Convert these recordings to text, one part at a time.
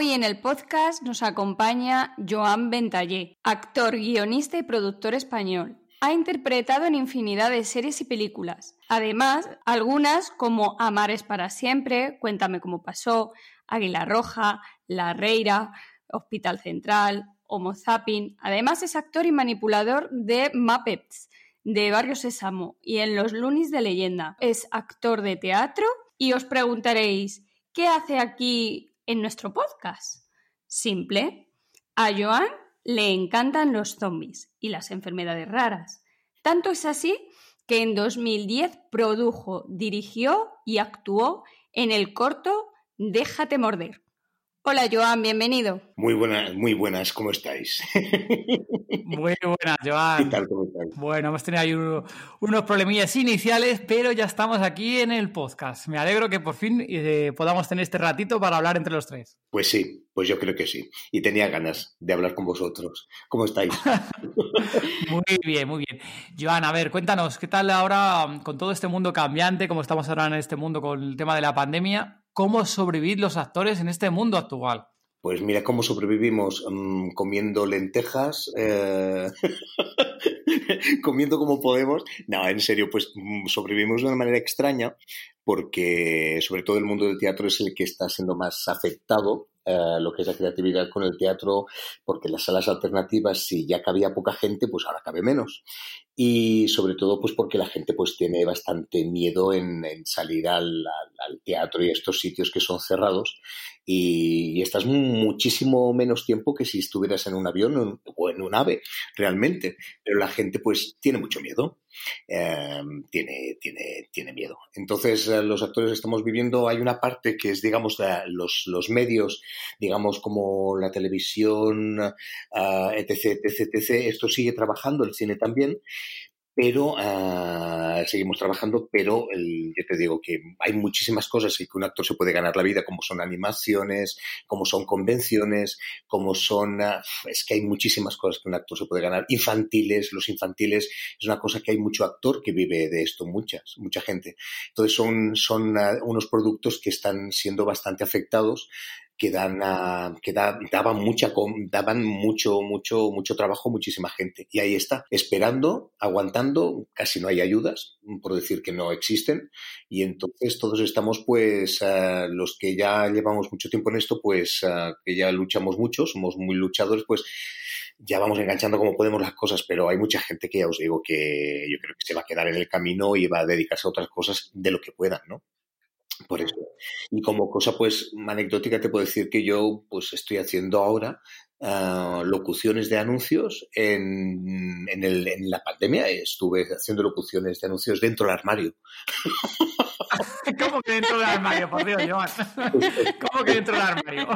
Hoy en el podcast nos acompaña Joan Ventallé, actor, guionista y productor español. Ha interpretado en infinidad de series y películas. Además, algunas como Amares para siempre, Cuéntame cómo pasó, Águila Roja, La Reira, Hospital Central, Homo Zapping. Además, es actor y manipulador de Muppets, de Barrio Sésamo y en Los Lunis de Leyenda. Es actor de teatro y os preguntaréis, ¿qué hace aquí en nuestro podcast. Simple. A Joan le encantan los zombies y las enfermedades raras. Tanto es así que en 2010 produjo, dirigió y actuó en el corto Déjate morder, Hola Joan, bienvenido. Muy buenas, muy buenas, ¿cómo estáis? Muy buenas, Joan. ¿Qué tal, cómo estáis? Bueno, hemos tenido ahí unos problemillas iniciales, pero ya estamos aquí en el podcast. Me alegro que por fin eh, podamos tener este ratito para hablar entre los tres. Pues sí, pues yo creo que sí. Y tenía ganas de hablar con vosotros. ¿Cómo estáis? muy bien, muy bien. Joan, a ver, cuéntanos, ¿qué tal ahora con todo este mundo cambiante, como estamos ahora en este mundo con el tema de la pandemia? Cómo sobrevivir los actores en este mundo actual. Pues mira cómo sobrevivimos mm, comiendo lentejas, eh, comiendo como podemos. No, en serio, pues mm, sobrevivimos de una manera extraña porque sobre todo el mundo del teatro es el que está siendo más afectado eh, lo que es la creatividad con el teatro, porque las salas alternativas, si ya cabía poca gente, pues ahora cabe menos. Y sobre todo, pues porque la gente pues tiene bastante miedo en, salir al, teatro y a estos sitios que son cerrados. Y, estás muchísimo menos tiempo que si estuvieras en un avión o en un ave, realmente. Pero la gente pues tiene mucho miedo. Eh, tiene, tiene, tiene miedo. Entonces, eh, los actores estamos viviendo, hay una parte que es, digamos, los, los medios, digamos, como la televisión, uh, etc, etc, etc. Esto sigue trabajando, el cine también, pero uh, seguimos trabajando, pero el, yo te digo que hay muchísimas cosas y que un actor se puede ganar la vida, como son animaciones, como son convenciones, como son, uh, es que hay muchísimas cosas que un actor se puede ganar, infantiles, los infantiles, es una cosa que hay mucho actor que vive de esto, muchas, mucha gente. Entonces son, son uh, unos productos que están siendo bastante afectados que dan que daban mucha daban mucho mucho mucho trabajo muchísima gente. Y ahí está esperando aguantando casi no hay ayudas por decir que no existen. Y entonces todos estamos pues eh, los que ya llevamos mucho tiempo en esto pues eh, que ya luchamos mucho somos muy luchadores pues ya vamos enganchando como podemos las cosas, pero hay mucha gente que ya os digo que yo creo que se va a quedar en el camino y va a dedicarse a otras cosas de lo que puedan, ¿no? Por eso. Y como cosa pues anecdótica te puedo decir que yo pues estoy haciendo ahora uh, locuciones de anuncios en, en, el, en, la pandemia. Estuve haciendo locuciones de anuncios dentro del armario. ¿Cómo que dentro del armario? Por Dios, Joan. ¿Cómo que dentro del armario?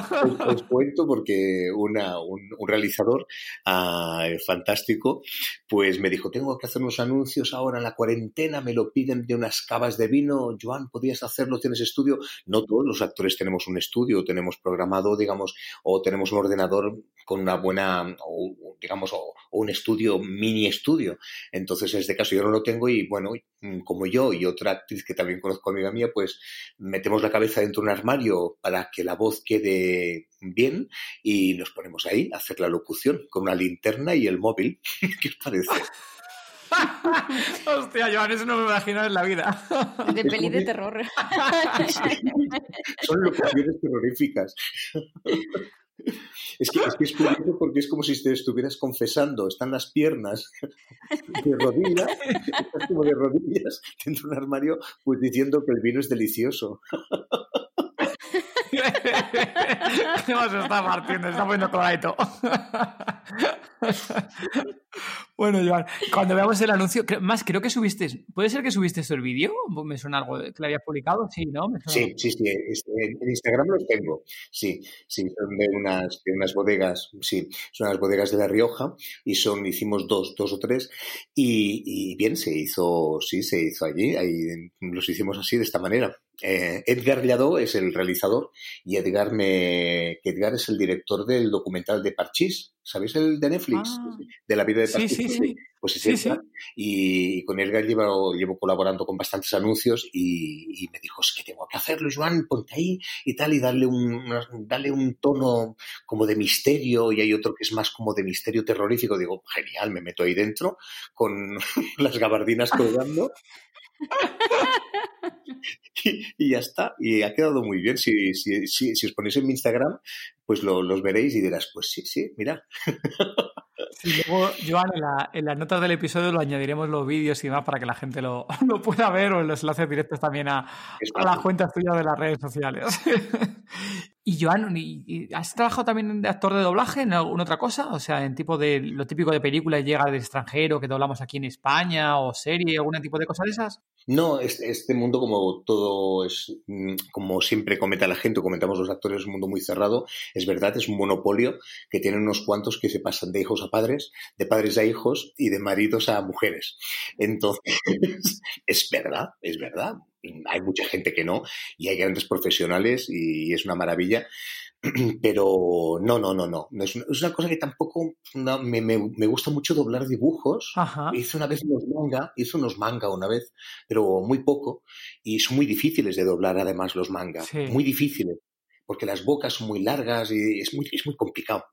Os, cuento porque una, un, un, realizador uh, fantástico pues me dijo, tengo que hacer unos anuncios ahora en la cuarentena, me lo piden de unas cavas de vino. Joan, ¿podías hacerlo? ¿Tienes estudio? No todos los actores tenemos un estudio, tenemos programado, digamos, o tenemos un ordenador con una buena, o, digamos, o, un estudio, mini estudio. Entonces, en este caso yo no lo tengo y bueno, como yo y otra actriz que también conozco, amiga mía, pues metemos la cabeza dentro de un armario para que la voz quede bien y nos ponemos ahí a hacer la locución con una linterna y el móvil. ¿Qué os parece? Hostia, Joan, eso no me imagino en la vida. De peli de terror. Son locuciones terroríficas. Es que, es que, es curioso porque es como si te estuvieras confesando, están las piernas de rodillas, estás como de rodillas dentro de un armario, pues diciendo que el vino es delicioso. No se está partiendo, está poniendo clarito. Bueno, Joan, cuando veamos el anuncio, más creo que subiste, ¿puede ser que subiste el vídeo? ¿Me suena algo que lo habías publicado? Sí, ¿no? Sí, sí, sí, en Instagram los tengo, sí, sí, son de unas, de unas bodegas, sí, son unas bodegas de La Rioja y son, hicimos dos, dos o tres y, bien, se hizo, sí, se hizo allí, ahí los hicimos así, de esta manera. Eh, Edgar Lladó es el realizador y Edgar, me, Edgar es el director del documental de Parchís. ¿Sabéis el de Netflix? Ah. de la vida de Parchís. Sí, sí, sí. Pues es Edgar. Y, con Edgar llevo, llevo colaborando con bastantes anuncios y, me dijo, es que tengo que hacerlo, Joan, ponte ahí y tal, y darle un, darle un tono como de misterio y hay otro que es más como de misterio terrorífico. Digo, genial, me meto ahí dentro con las gabardinas colgando. y, ya está. Y ha quedado muy bien. Si, si, si, os ponéis en mi Instagram, pues lo, los veréis y dirás, pues sí, sí, mira. Y luego, Joan, en, las notas del episodio lo añadiremos los vídeos y demás para que la gente lo, lo pueda ver o en los enlaces directos también a, a las cuentas tuyas de las redes sociales. y Joan, ¿has trabajado también de actor de doblaje en alguna otra cosa? O sea, en tipo de lo típico de películas llega del extranjero que doblamos aquí en España o serie, algún tipo de cosas de esas? No, este, este mundo como todo es, mm, como siempre comenta la gente, comentamos los actores, es un mundo muy cerrado. Es verdad, es un monopolio que tienen unos cuantos que se pasan de hijos a padres, de padres a hijos y de maridos a mujeres. Entonces, es verdad, es verdad. Hay mucha gente que no y hay grandes profesionales y es una maravilla. Pero no, no, no, no. Es una, es una cosa que tampoco me, me, me, gusta mucho doblar dibujos. Hice una vez unos manga, hice unos manga una vez, pero muy poco. Y son muy difíciles de doblar además los manga. Muy difíciles porque las bocas son muy largas y es muy, es muy complicado.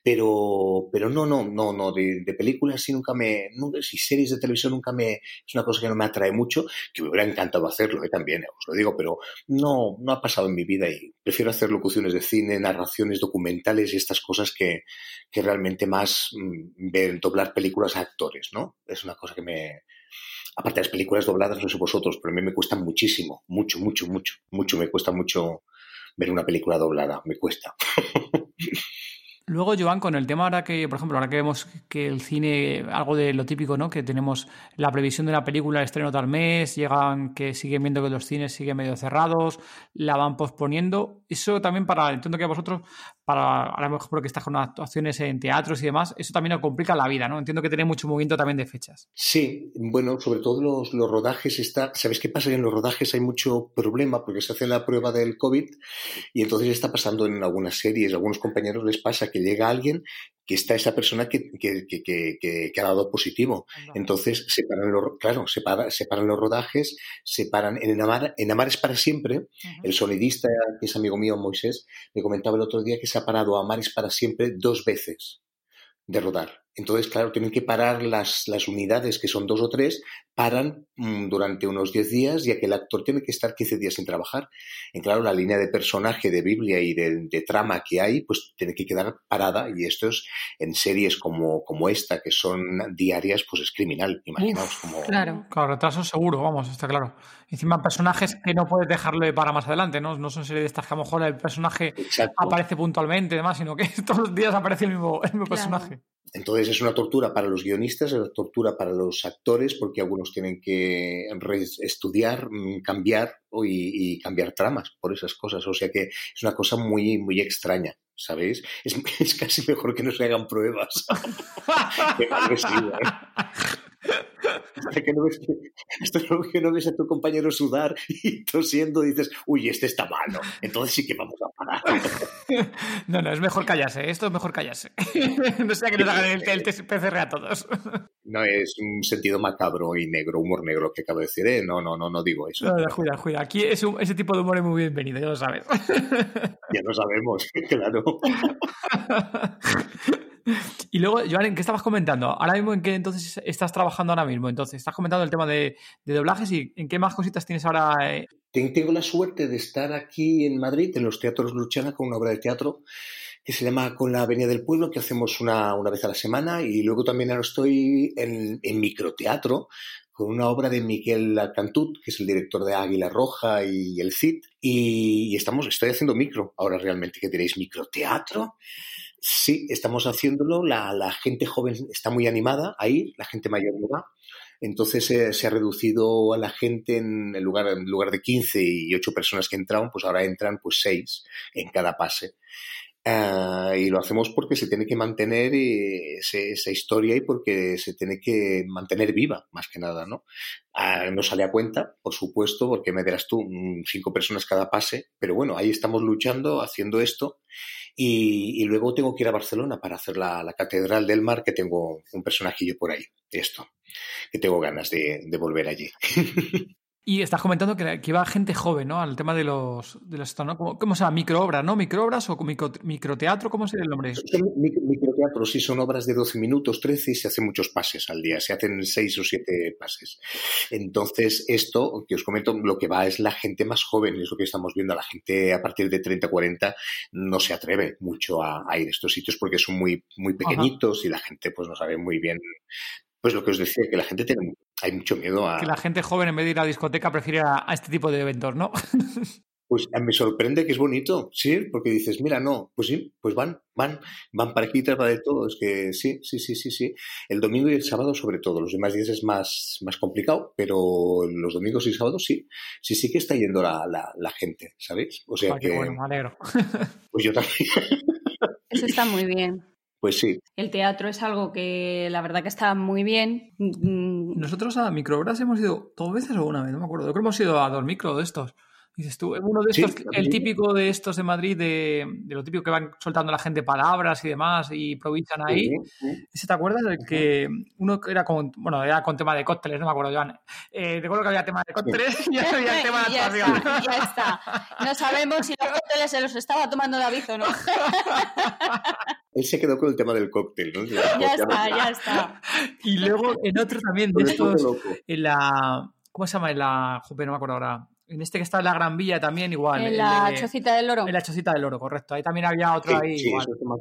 Pero, pero no, no, no, no, de, películas sí nunca me, nunca, si series de televisión nunca me, es una cosa que no me atrae mucho, que me hubiera encantado hacerlo ¿eh? también, os lo digo, pero no, no ha pasado en mi vida y prefiero hacer locuciones de cine, narraciones documentales y estas cosas que, que realmente más mm, ver, doblar películas a actores, ¿no? Es una cosa que me, aparte de las películas dobladas, no sé vosotros, pero a mí me cuesta muchísimo, mucho, mucho, mucho, mucho, me cuesta mucho ver una película doblada, me cuesta. Luego, Joan, con el tema ahora que, por ejemplo, ahora que vemos que el cine, algo de lo típico, ¿no? Que tenemos la previsión de una película, el estreno tal mes, llegan que siguen viendo que los cines siguen medio cerrados, la van posponiendo. Eso también para, entiendo que a vosotros, para, a lo mejor porque estás con actuaciones en teatros y demás, eso también os complica la vida, ¿no? Entiendo que tenéis mucho movimiento también de fechas. Sí, bueno, sobre todo los, los rodajes está, ¿sabes qué pasa? En los rodajes hay mucho problema porque se hace la prueba del COVID y entonces está pasando en algunas series, a algunos compañeros les pasa que llega alguien que está esa persona que, que, que, que ha dado positivo. Entonces, separan los, claro, separa, separan los rodajes, separan en Amar, en Amar es para siempre. El sonidista, que es amigo mío, Moisés, me comentaba el otro día que se ha parado Amar es para siempre dos veces de rodar. Entonces, claro, tienen que parar las, las unidades, que son dos o tres, paran mm, durante unos 10 días, ya que el actor tiene que estar 15 días sin trabajar. En claro, la línea de personaje de Biblia y de, trama que hay, pues tiene que quedar parada. Y esto es en series como, como esta, que son diarias, pues es criminal. Imaginaos como. Claro. Claro, retraso seguro, vamos, está claro. Encima, personajes que no puedes dejarle para más adelante, ¿no? No son series de estas que a lo mejor el personaje aparece puntualmente y demás, sino que todos los días aparece el mismo, el mismo personaje. Entonces es una tortura para los guionistas, es una tortura para los actores, porque algunos tienen que estudiar, mm, cambiar y, cambiar tramas por esas cosas. O sea que es una cosa muy, muy extraña, ¿sabéis? Es, es casi mejor que no se hagan pruebas. hasta que no ves, que no ves a tu compañero sudar y tosiendo dices, uy, este está malo, entonces sí que vamos a parar. No, no, es mejor callarse, esto es mejor callarse. No sea que nos hagan el, el PCR a todos. No es un sentido macabro y negro, humor negro que acabo de decir, ¿eh? No, no, no, no digo eso. No, cuida, cuida. Aquí es ese tipo de humor es muy bienvenido, ya lo sabes. Ya lo sabemos, claro. Y luego, Joan, ¿en qué estabas comentando? Ahora mismo, ¿en qué entonces estás trabajando ahora mismo? Entonces, estás comentando el tema de, doblajes y ¿en qué más cositas tienes ahora? Eh? Tengo la suerte de estar aquí en Madrid, en los teatros Luchana, con una obra de teatro que se llama Con la Avenida del Pueblo, que hacemos una, una vez a la semana. Y luego también ahora estoy en, en microteatro, con una obra de Miquel Cantut, que es el director de Águila Roja y El Cid. Y, y estamos, estoy haciendo micro ahora realmente, que diréis, microteatro. Sí, estamos haciéndolo. La, la, gente joven está muy animada a ir, la gente mayor no va. Entonces eh, se ha reducido a la gente en, el lugar, en lugar de 15 y 8 personas que entraban, pues ahora entran pues 6 en cada pase. Uh, y lo hacemos porque se tiene que mantener eh, ese, esa historia y porque se tiene que mantener viva, más que nada, ¿no? Uh, no sale a cuenta, por supuesto, porque me dirás tú, mm, cinco personas cada pase, pero bueno, ahí estamos luchando, haciendo esto y, y, luego tengo que ir a Barcelona para hacer la, la, Catedral del Mar, que tengo un personajillo por ahí, esto, que tengo ganas de, de volver allí. Y estás comentando que, que, iba gente joven, ¿no? Al tema de los, de los ¿no? ¿Cómo, ¿Cómo, se llama? ¿Microobras, no? ¿Microobras o micro, microteatro? ¿Cómo sería el nombre? Son microteatro, sí, son obras de 12 minutos, 13 y se hacen muchos pases al día, se hacen 6 o 7 pases. Entonces, esto que os comento, lo que va es la gente más joven, es lo que estamos viendo, la gente a partir de 30, 40 no se atreve mucho a, a ir a estos sitios porque son muy, muy pequeñitos Ajá. y la gente pues no sabe muy bien pues lo que os decía, que la gente tiene, hay mucho miedo a... Que la gente joven en vez de ir a la discoteca prefiere a, a este tipo de eventos, ¿no? Pues me sorprende que es bonito, sí, porque dices, mira, no, pues sí, pues van, van, van para aquí, para de todo. Es que sí, sí, sí, sí, sí. El domingo y el sábado sobre todo. Los demás días es más, más complicado, pero los domingos y sábados sí. Sí, sí que está yendo la, la, la gente, ¿sabéis? O sea que... bueno, me alegro. Pues yo también. Eso está muy bien. Pues sí. El teatro es algo que la verdad que está muy bien. Nosotros a microobras hemos ido dos veces o una vez, no me acuerdo. Creo que hemos ido a dos micro de estos. Dices tú, uno de estos, sí, el típico de estos de Madrid, de, de, lo típico que van soltando la gente palabras y demás y improvisan ahí. Sí, sí. ¿Te acuerdas del que uno era con, bueno, era con tema de cócteles, no me acuerdo, Joan? Eh, recuerdo que había tema de cócteles y había el tema de ya, está, ya está. No sabemos si los cócteles se los estaba tomando David o no. Él se quedó con el tema del cóctel, ¿no? Ya, ya está, ya está. Y luego en otro también de estos, en la, ¿cómo se llama? En la, joder, no me acuerdo ahora en este que está en la Gran Vía también igual. En la el, Chocita del Oro. En la Chocita del Oro, correcto. Ahí también había otro sí, ahí. Sí, igual. Más,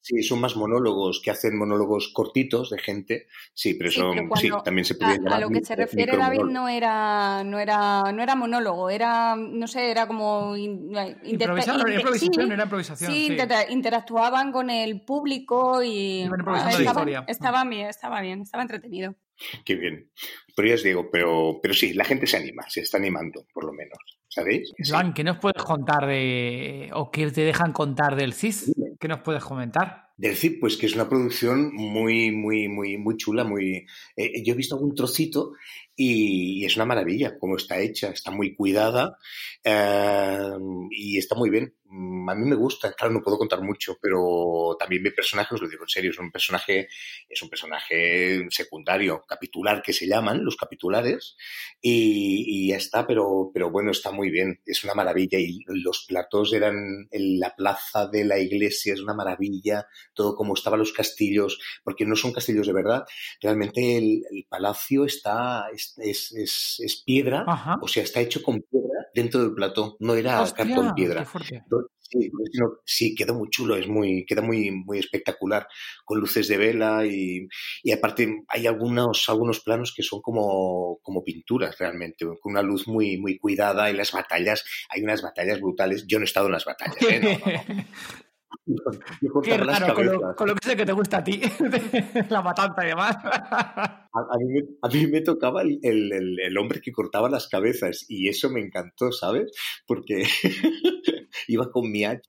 sí, son más monólogos que hacen monólogos cortitos de gente. Sí, pero, son, pero sí, también se podía a, a, lo que se refiere David no era, no era, no era monólogo, era, no sé, era como improvisación, inter, improvisación, sí, era improvisación. Sí, sí. Inter, interactuaban con el público y ah, estaba, estaba bien, estaba bien, estaba entretenido. Qué bien. Pero ya os digo, pero, pero sí, la gente se anima, se está animando, por lo menos. ¿Sabéis? Joan. ¿qué nos puedes contar de. o qué te dejan contar del CIS? ¿Qué nos puedes comentar? Del CID, pues que es una producción muy, muy, muy, muy chula, muy. Eh, yo he visto algún trocito y, es una maravilla cómo está hecha, está muy cuidada eh, y está muy bien. Mm, a mí me gusta, claro, no puedo contar mucho, pero también mi personaje, os lo digo en serio, es un personaje, es un personaje secundario, capitular que se llaman, los capitulares, y, y ya está, pero, pero bueno, está muy bien, es una maravilla y los platos eran en la plaza de la iglesia, es una maravilla, todo como estaban los castillos, porque no son castillos de verdad, realmente el, el palacio está, es, es, es, es piedra, Ajá. o sea, está hecho con piedra dentro del plató, no era Hostia, cartón piedra. Sí, sí, quedó muy chulo, es muy, queda muy, muy espectacular, con luces de vela y, y aparte hay algunos, algunos planos que son como, como pinturas realmente, con una luz muy, muy cuidada y las batallas, hay unas batallas brutales. Yo no he estado en las batallas, ¿eh? no, no, no. Qué raro, con lo, con lo, que sé que te gusta a ti, la matanza y demás. A, a, mí, me, a mí, me, tocaba el, el, el, hombre que cortaba las cabezas y eso me encantó, ¿sabes? Porque iba con mi hacha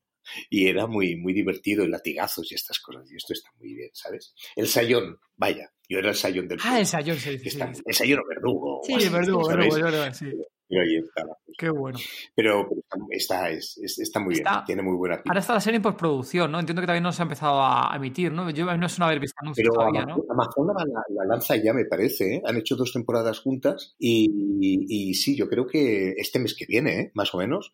y era muy, muy divertido, latigazos y estas cosas. Y esto está muy bien, ¿sabes? El sayón, vaya, yo era el sayón del. Ah, el sayón, sí. sí, está, El sayón o verdugo. Sí, el verdugo, verdugo, verdugo, sí. Pero ahí estaba. Qué bueno. Pero, pero está, es, es, está, muy está, bien, tiene muy buena pinta. Ahora está la serie en postproducción, ¿no? Entiendo que también no se ha empezado a emitir, ¿no? Yo no es una haber visto anuncios pero todavía, Amazon, ¿no? Amazon la, la, lanza ya, me parece, ¿eh? Han hecho dos temporadas juntas y, y, y, sí, yo creo que este mes que viene, ¿eh? Más o menos,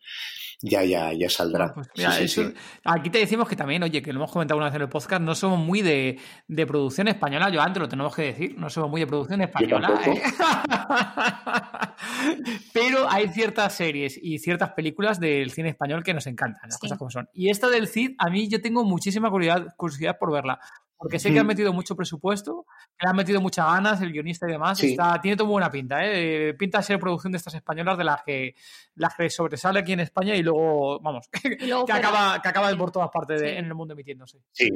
ya, ya, ya saldrá. Pues mira, sí, eso, sí, Aquí te decimos que también, oye, que lo hemos comentado una vez en el podcast, no somos muy de, de producción española, yo antes lo tenemos que decir, no somos muy de producción española. ¿eh? pero hay ciertas series y ciertas películas del cine español que nos encantan, las sí. cosas como son. Y esta del Cid, a mí yo tengo muchísima curiosidad, curiosidad por verla. porque sé que han metido mucho presupuesto, que le han metido muchas ganas, el guionista y demás. Está, tiene toda buena pinta, ¿eh? Pinta ser producción de estas españolas de las que, las que sobresale aquí en España y luego, vamos, que, acaba, que acaba por todas partes en el mundo emitiéndose. Sí,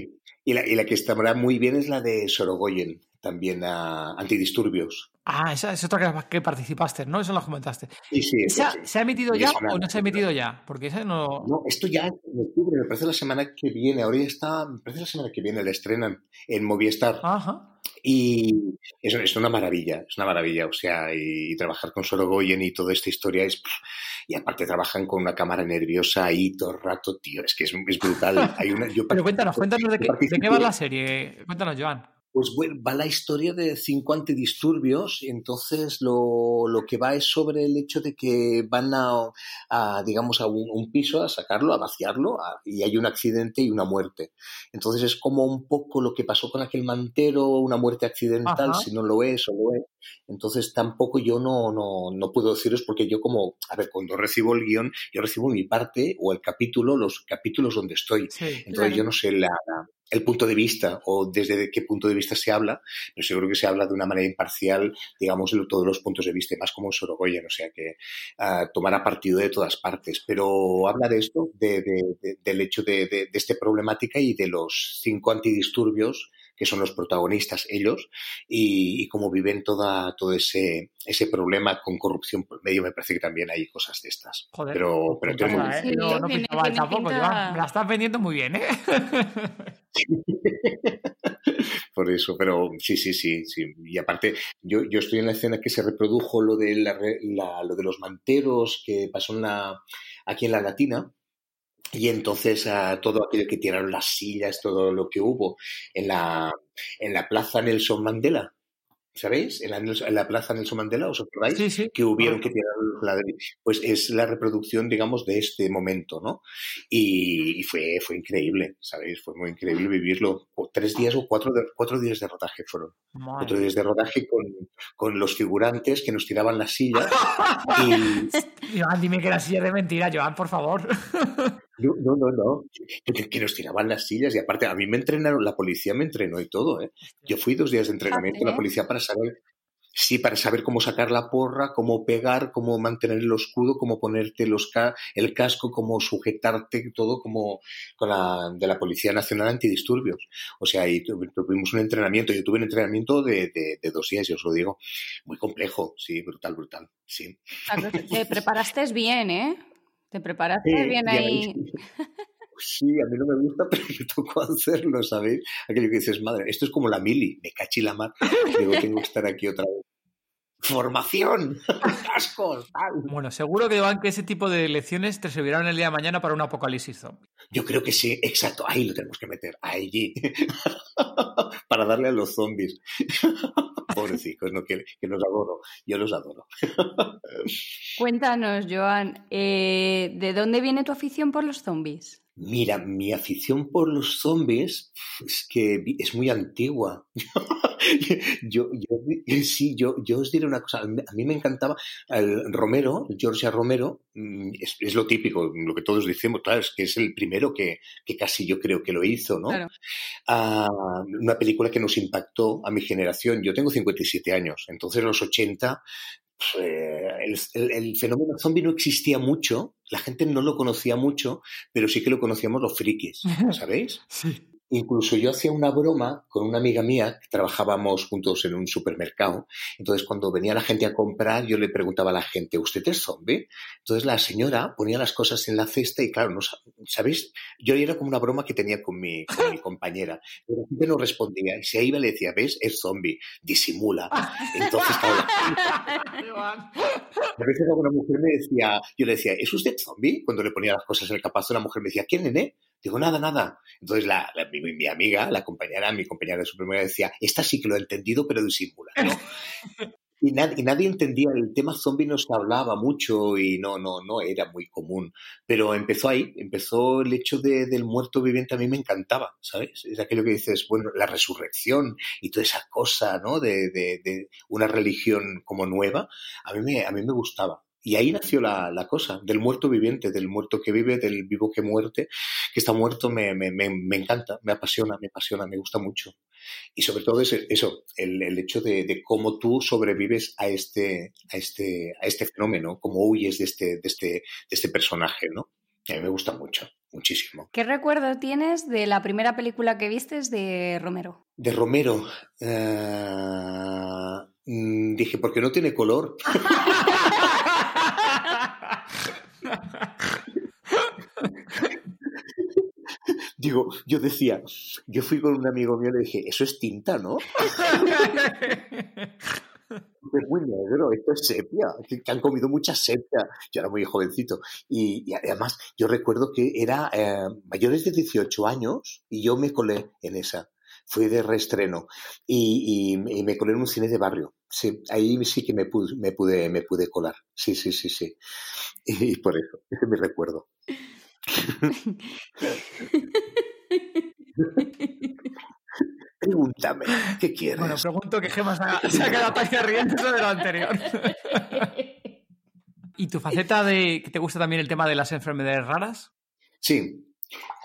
y la, y la que está muy bien es la de Sorogoyen, también a Antidisturbios. Ah, esa es otra que, participaste, ¿no? Eso lo comentaste. Sí, sí. ¿Se ha emitido ya o no se ha emitido ya? Porque esa no... No, esto ya en octubre, me parece la semana que viene, ahora ya está, me parece la semana que viene, la estrenan en Movistar. Ajá. Y es, es una maravilla, es una maravilla, o sea, y, trabajar con Sorogoyen y toda esta historia es... Y aparte trabajan con una cámara nerviosa ahí todo el rato, tío, es que es, brutal. Hay una, Pero cuéntanos, cuéntanos de qué, de qué va la serie. Cuéntanos, Joan pues bueno, va la historia de cinco antidisturbios entonces lo, lo, que va es sobre el hecho de que van a, digamos, a un, piso a sacarlo, a vaciarlo y hay un accidente y una muerte. Entonces es como un poco lo que pasó con aquel mantero, una muerte accidental, si no lo es o lo es. Entonces tampoco yo no, no, no puedo deciros porque yo como, a ver, cuando recibo el guion, yo recibo mi parte o el capítulo, los capítulos donde estoy. Entonces yo no sé la, el punto de vista o desde qué punto de vista se habla, pero seguro que se habla de una manera imparcial, digamos, de todos los puntos de vista, más como Sorogoyen, o sea que uh, tomará partido de todas partes, pero habla de esto, de, del hecho de, de, esta problemática y de los cinco antidisturbios que son los protagonistas ellos, y, cómo viven toda, todo ese, ese problema con corrupción por medio. Me parece que también hay cosas de estas. Joder, pero, pero pues no, ¿eh? no, no pintaba tampoco, Me la estás vendiendo muy bien, ¿eh? Por eso, pero sí, sí, sí, sí. Y aparte, yo, yo estoy en la escena que se reprodujo lo de, la, lo de los manteros que pasó en la, aquí en la Latina, y entonces a todo aquello que tiraron las sillas, todo lo que hubo en la, en la plaza Nelson Mandela, ¿sabéis? En la, en la, Plaza Nelson Mandela, ¿os acordáis? Sí, sí. Que hubieron que tirar la Pues es la reproducción, digamos, de este momento, ¿no? Y, fue, fue increíble, ¿sabéis? Fue muy increíble vivirlo. tres días o cuatro, cuatro días de rodaje fueron. Cuatro días de rodaje con, con, los figurantes que nos tiraban las sillas. y... Joan, dime que la silla de mentira, Joan, por favor. No, no, no, no. Que, nos tiraban las sillas y aparte a mí me entrenaron, la policía me entrenó y todo, ¿eh? Yo fui dos días de entrenamiento en la policía para saber, sí, para saber cómo sacar la porra, cómo pegar, cómo mantener el escudo, cómo ponerte los el casco, cómo sujetarte, todo como con la, de la Policía Nacional Antidisturbios. O sea, ahí tuvimos un entrenamiento, yo tuve un entrenamiento de, de, dos días, yo os lo digo, muy complejo, sí, brutal, brutal, sí. Te preparaste bien, ¿eh? ¿Te preparaste bien ahí? Sí, a mí no me gusta, pero me tocó hacerlo, ¿sabéis? Aquello que dices, madre, esto es como la mili, me cachi la mar. Digo, tengo que estar aquí otra vez. Formación, cascos, tal. Bueno, seguro que van que ese tipo de lecciones te servirán el día de mañana para un apocalipsis zombie. Yo creo que sí, exacto, ahí lo tenemos que meter, allí, para darle a los zombies. Pobrecicos, no, que, que los adoro, yo los adoro. Cuéntanos, Joan, eh, ¿de dónde viene tu afición por los zombies? Mira, mi afición por los zombies es que es muy antigua. yo, yo, sí, yo, yo os diré una cosa. A mí me encantaba el Romero, Georgia Romero, mm, es, lo típico, lo que todos decimos, claro, es que es el primero que, que casi yo creo que lo hizo, ¿no? Ah, una película que nos impactó a mi generación. Yo tengo 57 años, entonces en los 80 pues, el, el, fenómeno zombie no existía mucho, la gente no lo conocía mucho, pero sí que lo conocíamos los frikis, ¿sabéis? sí. Incluso yo hacía una broma con una amiga mía, que trabajábamos juntos en un supermercado. Entonces, cuando venía la gente a comprar, yo le preguntaba a la gente, ¿usted es zombie? Entonces, la señora ponía las cosas en la cesta y, claro, no, ¿sabéis? Yo era como una broma que tenía con mi, con mi compañera. Pero la gente no respondía. Y si iba le decía, ¿ves? Es zombie, disimula. Entonces, claro. A veces alguna mujer me decía, yo le decía, ¿es usted zombie? Cuando le ponía las cosas en el capazo, la mujer me decía, ¿quién, nene? Digo, nada, nada. Entonces la, mi, amiga, la compañera, mi compañera de supermercado decía, esta sí que lo he entendido, pero disimula. y, nadie entendía, el tema zombie no se hablaba mucho y no, no, no era muy común. Pero empezó ahí, empezó el hecho de, del muerto viviente, a mí me encantaba, ¿sabes? Es aquello que dices, bueno, la resurrección y toda esa cosa, ¿no? De, de, de una religión como nueva, a mí me, a mí me gustaba Y ahí nació la, la, cosa, del muerto viviente, del muerto que vive, del vivo que muerte, que está muerto, me, me, me, me encanta, me apasiona, me apasiona, me gusta mucho. Y sobre todo es eso, el, el hecho de, de, cómo tú sobrevives a este, a este, a este fenómeno, cómo huyes de este, de este, de este personaje, ¿no? A mí me gusta mucho, muchísimo. ¿Qué recuerdo tienes de la primera película que vistes de Romero? De Romero. Uh, dije, porque no tiene color. Digo, yo decía, yo fui con un amigo mío y le dije, eso es tinta, ¿no? es muy negro, esto es sepia, que han comido mucha sepia. Yo era muy jovencito. Y, y además, yo recuerdo que era eh, mayores de 18 años y yo me colé en esa. Fui de reestreno y, y, y, me colé en un cine de barrio. Sí, ahí sí que me pude, me pude, me pude colar. Sí, sí, sí, sí. Y, y por eso, ese es mi recuerdo. Pregúntame, ¿qué quieres? Bueno, pregunto que Gemma se ha quedado tan riendo de lo anterior. ¿Y tu faceta de que te gusta también el tema de las enfermedades raras? Sí,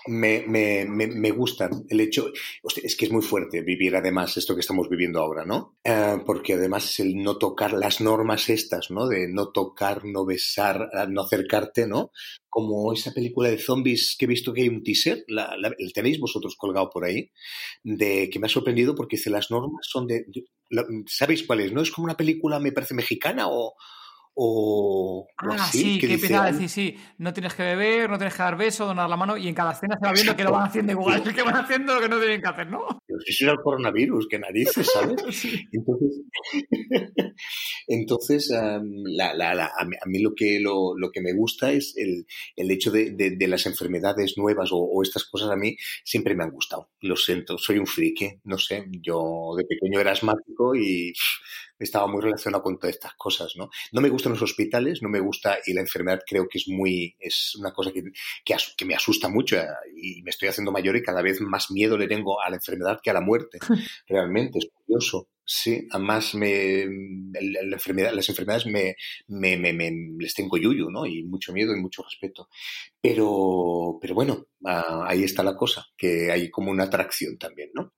me, me, me, me, gustan. El hecho, hostia, es que es muy fuerte vivir además esto que estamos viviendo ahora, ¿no? Uh, porque además es el no tocar las normas estas, ¿no? De no tocar, no besar, no acercarte, ¿no? Como esa película de zombies que he visto que hay un teaser, la, el tenéis vosotros colgado por ahí, de que me ha sorprendido porque dice las normas son de, de la, ¿sabéis cuál es? ¿No? Es como una película, me parece mexicana o, o, ah, así, sí, que, que empieza a decir, sí, no tienes que beber, no tienes que dar beso, donar la mano, y en cada escena se va viendo que lo van haciendo igual, que van haciendo lo que no tienen que hacer, ¿no? Eso era el coronavirus, que narices, ¿sabes? Entonces, entonces um, la, la, la, a, mí, a, mí, lo que, lo, lo, que me gusta es el, el hecho de, de, de las enfermedades nuevas o, o, estas cosas a mí siempre me han gustado. Lo siento, soy un friki, no sé, yo de pequeño era asmático y estaba muy relacionado con todas estas cosas, ¿no? No me gustan los hospitales, no me gusta, y la enfermedad creo que es muy, es una cosa que, que, que, me asusta mucho y me estoy haciendo mayor y cada vez más miedo le tengo a la enfermedad que a la muerte. Realmente, es curioso. Sí, además me, la enfermedad, las enfermedades me, me, me, me, les tengo yuyu, ¿no? Y mucho miedo y mucho respeto. Pero, pero bueno, ahí está la cosa, que hay como una atracción también, ¿no?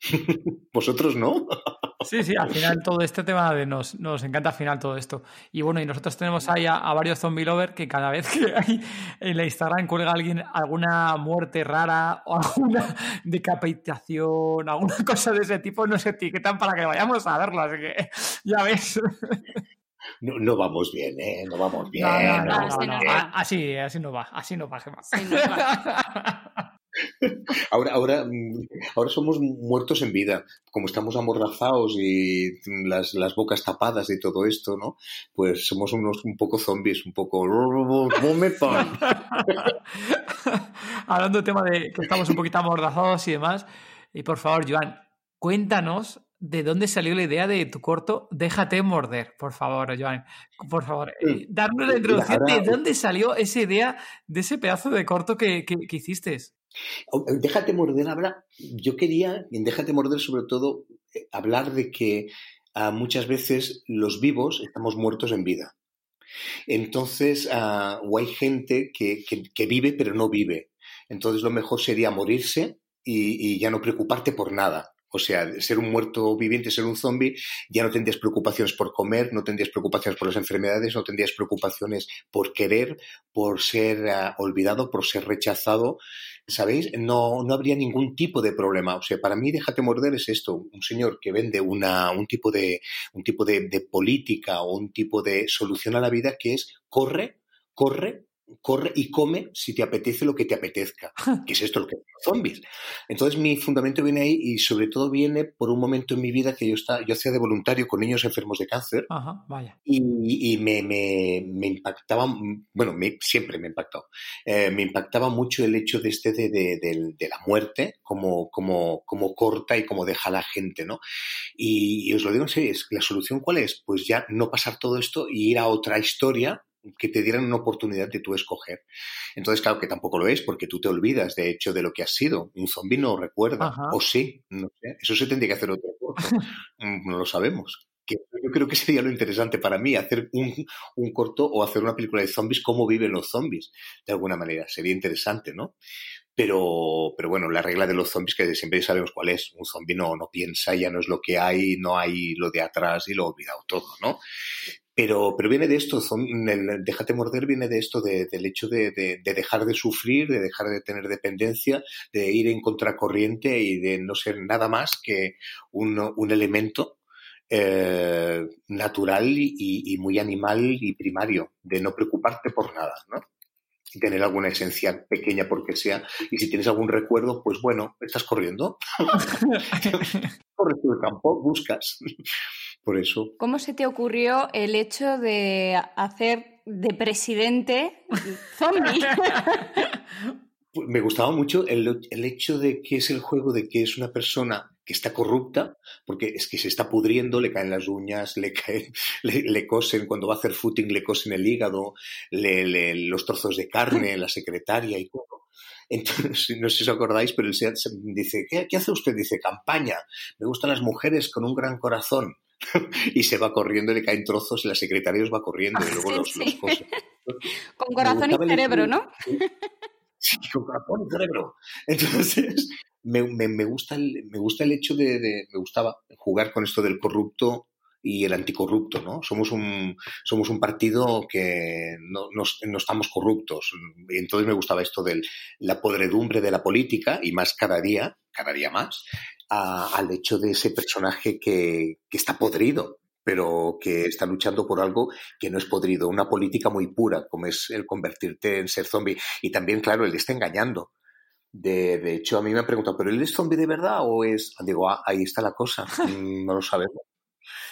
¿Vosotros no? Sí, sí, al final todo este tema de nos, nos encanta al final todo esto. Y bueno, y nosotros tenemos ahí a, a varios zombie lovers que cada vez que hay en la Instagram cuelga alguien alguna muerte rara o alguna decapitación, alguna cosa de ese tipo, nos etiquetan para que vayamos a verlo. Así que ya ves. No, no, vamos bien, ¿eh? No vamos bien. No, no, no, así, así, así no va, así no va, Gemma. Sí, no va. Ahora, ahora, ahora somos muertos en vida, como estamos amordazados y las, las, bocas tapadas y todo esto, ¿no? Pues somos unos un poco zombies, un poco... Hablando del tema de que estamos un poquito amordazados y demás, y por favor, Joan, cuéntanos de dónde salió la idea de tu corto Déjate morder, por favor, Joan. Por favor, eh, darnos la introducción de dónde salió esa idea de ese pedazo de corto que, que, que hiciste. Déjate morder, habla. Yo quería, en Déjate morder, sobre todo, hablar de que uh, muchas veces los vivos estamos muertos en vida. Entonces, uh, o hay gente que, vive pero no vive. Entonces, lo mejor sería morirse y, ya no preocuparte por nada. O sea, ser un muerto viviente, ser un zombie, ya no tendrías preocupaciones por comer, no tendrías preocupaciones por las enfermedades, no tendrías preocupaciones por querer, por ser uh, olvidado, por ser rechazado. ¿Sabéis? No, no habría ningún tipo de problema. O sea, para mí, déjate morder es esto. Un señor que vende una, un tipo, de, un tipo de, de política o un tipo de solución a la vida que es corre, corre, corre y come si te apetece lo que te apetezca, que es esto lo que son zombies. Entonces mi fundamento viene ahí y sobre todo viene por un momento en mi vida que yo, estaba, yo hacía de voluntario con niños enfermos de cáncer Ajá, vaya. y, y me, me, me, impactaba, bueno, me, siempre me impactó, eh, me impactaba mucho el hecho de este de, de, de, de la muerte, como, como, como corta y como deja a la gente, ¿no? Y, y os lo digo en serio, ¿la solución cuál es? Pues ya no pasar todo esto y ir a otra historia que te dieran una oportunidad de tú escoger. Entonces, claro que tampoco lo es, porque tú te olvidas, de hecho, de lo que has sido. Un zombi no recuerda. Ajá. O sí, no sé. Eso se tendría que hacer otro corto. no lo sabemos. que yo creo que sería lo interesante para mí, hacer un, un, corto o hacer una película de zombies, cómo viven los zombies, de alguna manera. Sería interesante, ¿no? Pero, pero bueno, la regla de los zombies que siempre sabemos cuál es. Un zombie no, no piensa, ya no es lo que hay, no hay lo de atrás y lo ha olvidado todo, ¿no? Pero, pero viene de esto, el déjate morder viene de esto, de, del hecho de, de, de, dejar de sufrir, de dejar de tener dependencia, de ir en contracorriente y de no ser nada más que un, un elemento eh, natural y, y, muy animal y primario, de no preocuparte por nada, ¿no? Y tener alguna esencia pequeña porque sea. Y si tienes algún recuerdo, pues bueno, estás corriendo. Corres por el campo, buscas. Por eso. ¿Cómo se te ocurrió el hecho de hacer de presidente zombie? Me gustaba mucho el, el hecho de que es el juego de que es una persona que está corrupta, porque es que se está pudriendo, le caen las uñas, le, caen, le, le cosen, cuando va a hacer footing le cosen el hígado, le, le, los trozos de carne, la secretaria y todo. Entonces, no sé si os acordáis, pero el SEAT dice, ¿qué, ¿qué hace usted? Dice, campaña, me gustan las mujeres con un gran corazón. y se va corriendo, le caen trozos y la secretaria os va corriendo y luego los, sí. los cosen. Con corazón y cerebro, ¿no? Sí, con corazón y cerebro. Entonces, me, me, me, gusta, el, me gusta el hecho de, de, me gustaba jugar con esto del corrupto y el anticorrupto, ¿no? Somos un, somos un partido que no, no, no estamos corruptos. Entonces me gustaba esto de la podredumbre de la política y más cada día, cada día más, a, al hecho de ese personaje que, que está podrido, pero que está luchando por algo que no es podrido, una política muy pura, como es el convertirte en ser zombie. Y también, claro, él está engañando. De, de, hecho, a mí me han preguntado, ¿pero él es zombie de verdad o es...? Digo, ah, ahí está la cosa, no lo sabemos.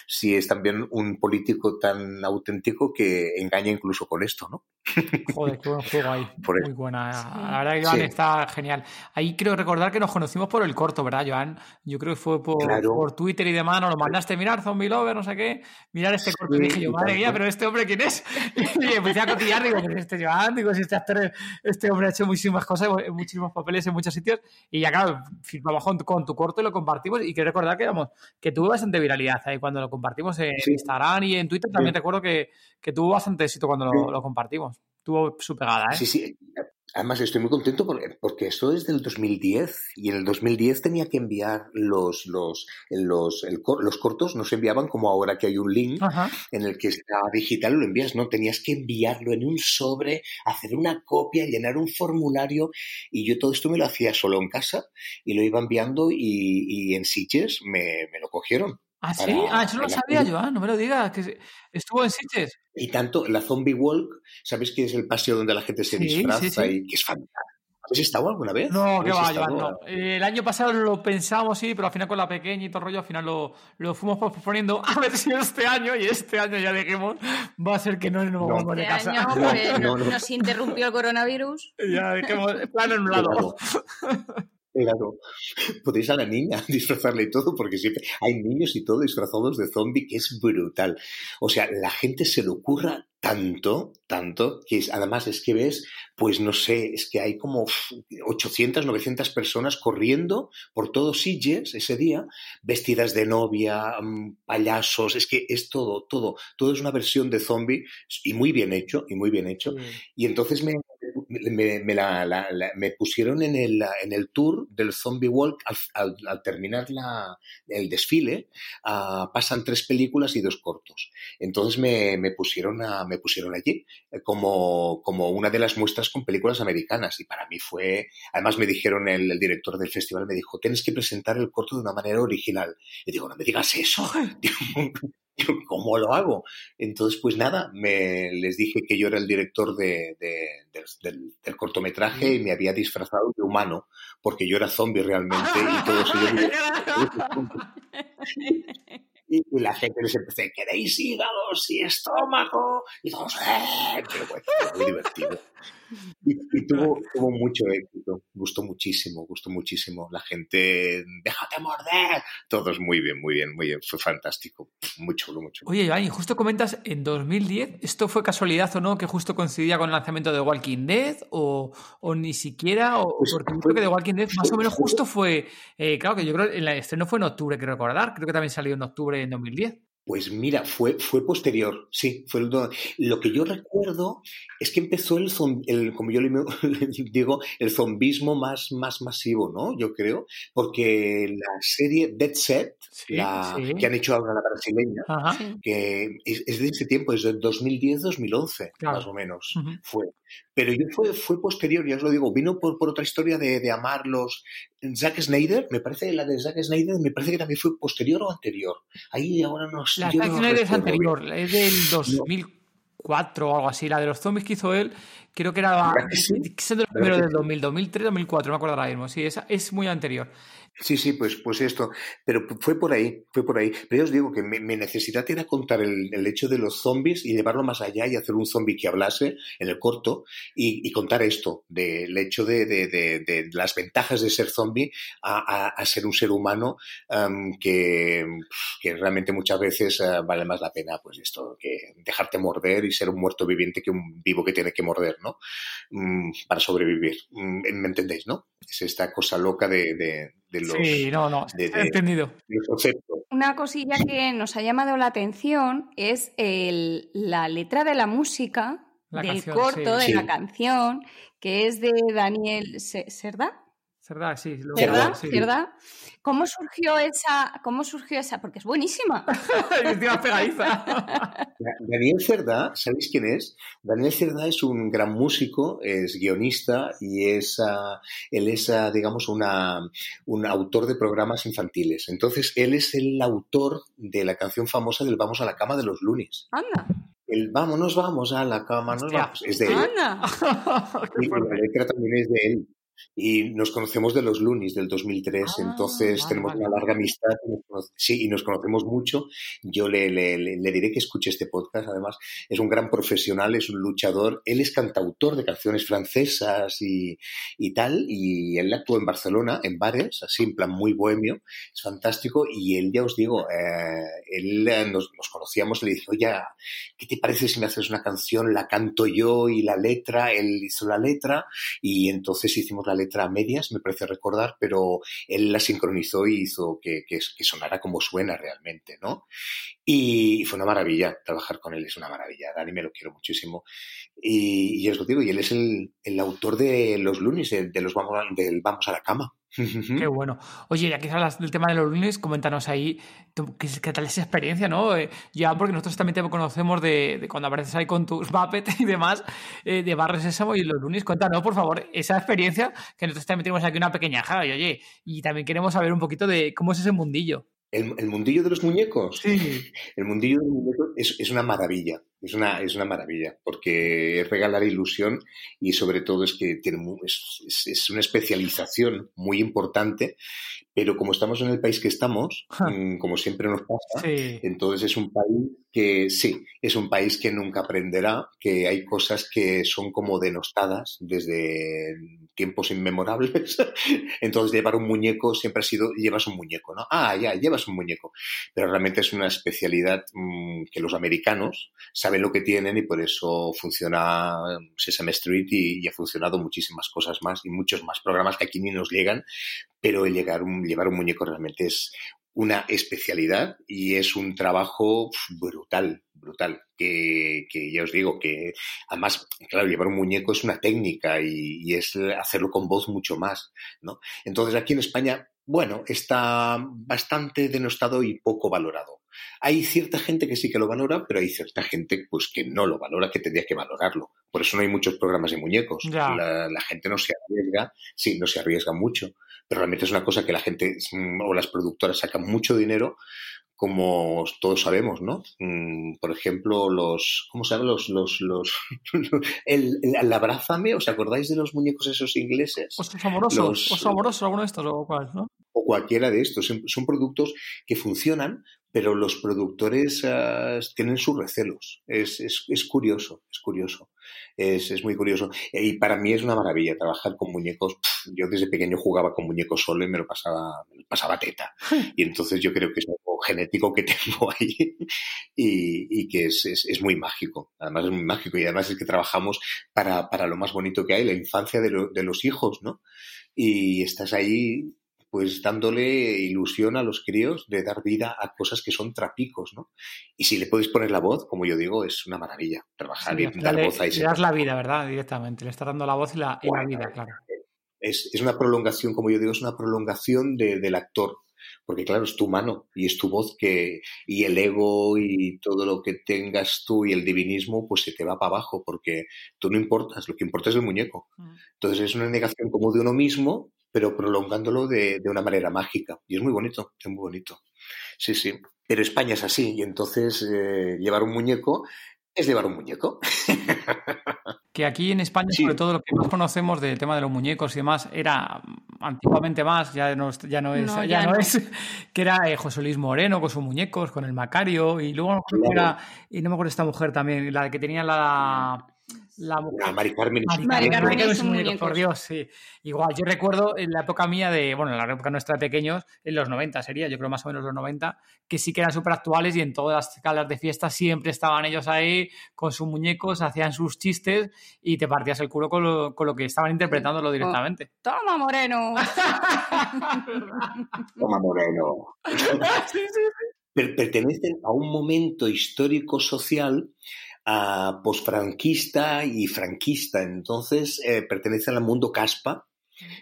Si es también un político tan auténtico que engaña incluso con esto, ¿no? Joder, qué buen juego ahí. Por Muy buena. Sí. La verdad Joan sí. está genial. Ahí creo recordar que nos conocimos por el corto, ¿verdad, Joan? Yo creo que fue por, claro. por Twitter y demás, nos lo mandaste mirar, Zombie Lover, no sé qué, mirar este corto. Sí, y dije yo, madre mía, pero este hombre, ¿quién es? Y empecé a cotillar, digo, ¿quién es este Joan? Digo, si este actor, este hombre ha hecho muchísimas cosas, muchísimos papeles en muchos sitios. Y ya, claro, firmamos con, con tu corto y lo compartimos. Y quiero recordar que, vamos, que tuvo bastante viralidad ahí cuando lo compartimos en sí. Instagram y en Twitter. También recuerdo que, que tuvo bastante éxito cuando lo, lo compartimos tuvo su pegada, ¿eh? Sí, sí. Además, estoy muy contento porque, porque, esto es del 2010 y en el 2010 tenía que enviar los, los, los, el, los cortos, no se enviaban como ahora que hay un link Ajá. en el que está digital, lo envías, no, tenías que enviarlo en un sobre, hacer una copia, llenar un formulario y yo todo esto me lo hacía solo en casa y lo iba enviando y, y en Sitges me, me lo cogieron. ¿Ah, sí? Para, ah, eso no lo sabía yo, ¿eh? no me lo digas, que estuvo en Sitges. Y tanto, la Zombie Walk, ¿sabes que es el paseo donde la gente se sí, disfraza sí, sí. y que es fantástico? ¿Has estado alguna vez? No, que va, Joan, no. El año pasado lo pensamos, sí, pero al final con la pequeña y todo el rollo, al final lo, lo fuimos posponiendo a ver si este año, y este año ya dejemos, va a ser que no nos vamos no. de este casa. Año, no, no, nos interrumpió el coronavirus. Ya dejemos, plan anulado. Claro, podéis a la niña disfrazarle y todo, porque siempre hay niños y todo disfrazados de zombie, que es brutal. O sea, la gente se le ocurra tanto, tanto, que es, además es que ves, pues no sé, es que hay como 800, 900 personas corriendo por todos Sitges ese día, vestidas de novia, um, payasos, es que es todo, todo, todo es una versión de zombie y muy bien hecho, y muy bien hecho. Mm. Y entonces me, me, me, la, la, la, me, pusieron en el, en el tour del Zombie Walk al, al, al terminar el desfile. Uh, pasan tres películas y dos cortos. Entonces me, pusieron, a, me pusieron allí eh, como, como una de las muestras con películas americanas. Y para mí fue, además me dijeron, el, el director del festival me dijo, tienes que presentar el corto de una manera original. Y digo, no me digas eso. ¿cómo lo hago? Entonces, pues nada, me, les dije que yo era el director de, de, de, del, del, cortometraje y me había disfrazado de humano, porque yo era zombie realmente y todos ellos... y, y, la gente les empezó, ¿queréis hígados y estómago? Y todos, ¡eh! Pero bueno, muy divertido. Y, y tuvo, tuvo, mucho éxito, gustó muchísimo, gustó muchísimo. La gente, déjate morder. Todos muy bien, muy bien, muy bien. Fue fantástico, mucho, mucho. Oye, Iván, justo comentas en 2010, ¿esto fue casualidad o no que justo coincidía con el lanzamiento de Walking Dead o, o ni siquiera? O, pues, porque creo que de Walking Dead más o menos justo fue, eh, claro que yo creo que el estreno fue en octubre, quiero recordar, creo que también salió en octubre en 2010. Pues mira, fue, fue posterior, sí. Fue lo que yo recuerdo es que empezó el, el como yo le digo, el zombismo más, más masivo, ¿no? Yo creo, porque la serie Dead Set, la, que han hecho ahora la brasileña, que es, de ese tiempo, es del 2010-2011, más o menos, fue. Pero yo fue, fue posterior, ya os lo digo, vino por, por otra historia de, de amar los... Zack Snyder, me parece, la de Zack Snyder, me parece que también fue posterior o anterior. Ahí ahora no La Zack Snyder es anterior, es del 2004 o algo así. La de los zombies que hizo él, creo que era... Sí? Es de los del 2000, 2003, 2004, no me acuerdo ahora mismo. Sí, esa es muy anterior. Sí, sí, pues, pues esto. Pero fue por ahí, fue por ahí. Pero yo os digo que mi, necesidad era contar el, el, hecho de los zombies y llevarlo más allá y hacer un zombie que hablase en el corto y, y contar esto, del hecho de, de, de, de, las ventajas de ser zombie a, a, a ser un ser humano um, que, que, realmente muchas veces uh, vale más la pena, pues esto, que dejarte morder y ser un muerto viviente que un vivo que tiene que morder, ¿no? Um, para sobrevivir. Um, ¿Me entendéis, no? Es esta cosa loca de Sí, no, no, entendido. Una cosilla que nos ha llamado la atención es el, la letra de la música, del corto, de la canción, que es de Daniel Serda. Cerda, sí. ¿Cómo surgió esa? ¿Cómo surgió esa? Porque es buenísima. Daniel Cerda, ¿sabéis quién es? Daniel Cerda es un gran músico, es guionista y es, uh, él es, uh, digamos, una, un autor de programas infantiles. Entonces, él es el autor de la canción famosa del Vamos a la cama de los lunes. Anda. El vámonos, vamos a la cama, nos vamos. Es de él. Anda. y la letra también es de él. Y nos conocemos de los Lunis del 2003, ah, entonces tenemos una larga amistad. Sí, y nos conocemos mucho. Yo le, le, le, diré que escuche este podcast, además. Es un gran profesional, es un luchador. Él es cantautor de canciones francesas y, y tal, y él actuó en Barcelona, en bares, así, en plan muy bohemio. Es fantástico. Y él, ya os digo, eh, él eh, nos, nos, conocíamos, le dije, oye, ¿qué te parece si me haces una canción? La canto yo y la letra, él hizo la letra, y entonces hicimos la letra medias, me parece recordar, pero él la sincronizó y hizo que, que, que sonara como suena realmente, ¿no? Y fue una maravilla trabajar con él, es una maravilla. Dani me lo quiero muchísimo. Y, y os lo digo, y él es el, el autor de los lunes, de, de los vamos, del Vamos a la cama. Qué bueno. Oye, ya que hablas del tema de los lunes, coméntanos ahí qué, qué tal esa experiencia, ¿no? Eh, ya porque nosotros también te conocemos de, de, cuando apareces ahí con tus Muppet y demás, eh, de Barrio Sésamo y los lunes. Cuéntanos, por favor, esa experiencia que nosotros también tenemos aquí una pequeña java y oye, y también queremos saber un poquito de cómo es ese mundillo. El, el, mundillo de los muñecos. Sí. El mundillo de los muñecos es, es, una maravilla. Es una, es una maravilla. Porque es regalar ilusión y sobre todo es que tiene, es, es, una especialización muy importante. Pero como estamos en el país que estamos, huh. como siempre nos pasa, sí. entonces es un país que sí, es un país que nunca aprenderá, que hay cosas que son como denostadas desde tiempos inmemorables. Entonces llevar un muñeco siempre ha sido, llevas un muñeco, ¿no? Ah, ya, llevas un muñeco. Pero realmente es una especialidad mmm, que los americanos saben lo que tienen y por eso funciona Sesame Street y, ha funcionado muchísimas cosas más y muchos más programas que aquí ni nos llegan, pero el llegar un, llevar un muñeco realmente es una especialidad y es un trabajo brutal, brutal. Que, que, ya os digo que además, claro, llevar un muñeco es una técnica y, y, es hacerlo con voz mucho más, ¿no? Entonces aquí en España, bueno, está bastante denostado y poco valorado. Hay cierta gente que sí que lo valora, pero hay cierta gente pues que no lo valora, que tendría que valorarlo. Por eso no hay muchos programas de muñecos. La, la, gente no se arriesga, sí, no se arriesga mucho, pero realmente es una cosa que la gente o las productoras sacan mucho dinero como todos sabemos, ¿no? Por ejemplo, los, ¿cómo se llama? Los, los, los, el, el, abrázame, ¿os acordáis de los muñecos esos ingleses? Osos amorosos, los, osos amorosos, alguno de estos o cuál, ¿no? O cualquiera de estos. Son productos que funcionan, pero los productores uh, tienen sus recelos. Es, es, es curioso, es curioso. Es, es, muy curioso. Y para mí es una maravilla trabajar con muñecos. Yo desde pequeño jugaba con muñecos solo y me lo pasaba, me lo pasaba teta. Y entonces yo creo que es algo genético que tengo ahí y, y que es, es, es, muy mágico. Además es muy mágico y además es que trabajamos para, para lo más bonito que hay, la infancia de, lo, de los hijos, ¿no? Y estás ahí pues dándole ilusión a los críos de dar vida a cosas que son trapicos, ¿no? Y si le puedes poner la voz, como yo digo, es una maravilla trabajar y dar voz a ese. Le das la vida, ¿verdad? Directamente, le estás dando la voz y la, vida, claro. Es, es, una prolongación, como yo digo, es una prolongación del actor porque claro, es tu mano y es tu voz que, y el ego y todo lo que tengas tú y el divinismo, pues se te va para abajo, porque tú no importas, lo que importa es el muñeco. Mm. Entonces es una negación como de uno mismo, pero prolongándolo de, de una manera mágica. Y es muy bonito, es muy bonito. Sí, sí. Pero España es así, y entonces eh, llevar un muñeco es llevar un muñeco. que aquí en España, sobre todo, lo que más conocemos del tema de los muñecos y demás, era antiguamente más, ya no, ya no es, ya, no, es, que era eh, José Luis Moreno con sus muñecos, con el Macario, y luego era, y no me acuerdo esta mujer también, la que tenía la la mujer. Mari Carmen Mari por Dios, sí. Igual, yo recuerdo en la época mía de, bueno, en la época nuestra de pequeños, en los 90 sería, yo creo más o menos los 90, que sí que eran súper actuales y en todas las calas de fiesta siempre estaban ellos ahí con sus muñecos, hacían sus chistes y te partías el culo con lo, con lo que estaban interpretándolo directamente. Toma, Moreno. Toma, Moreno. sí, sí, sí. Pertenecen a un momento histórico social uh, posfranquista y franquista. Entonces, eh, pertenece al mundo caspa,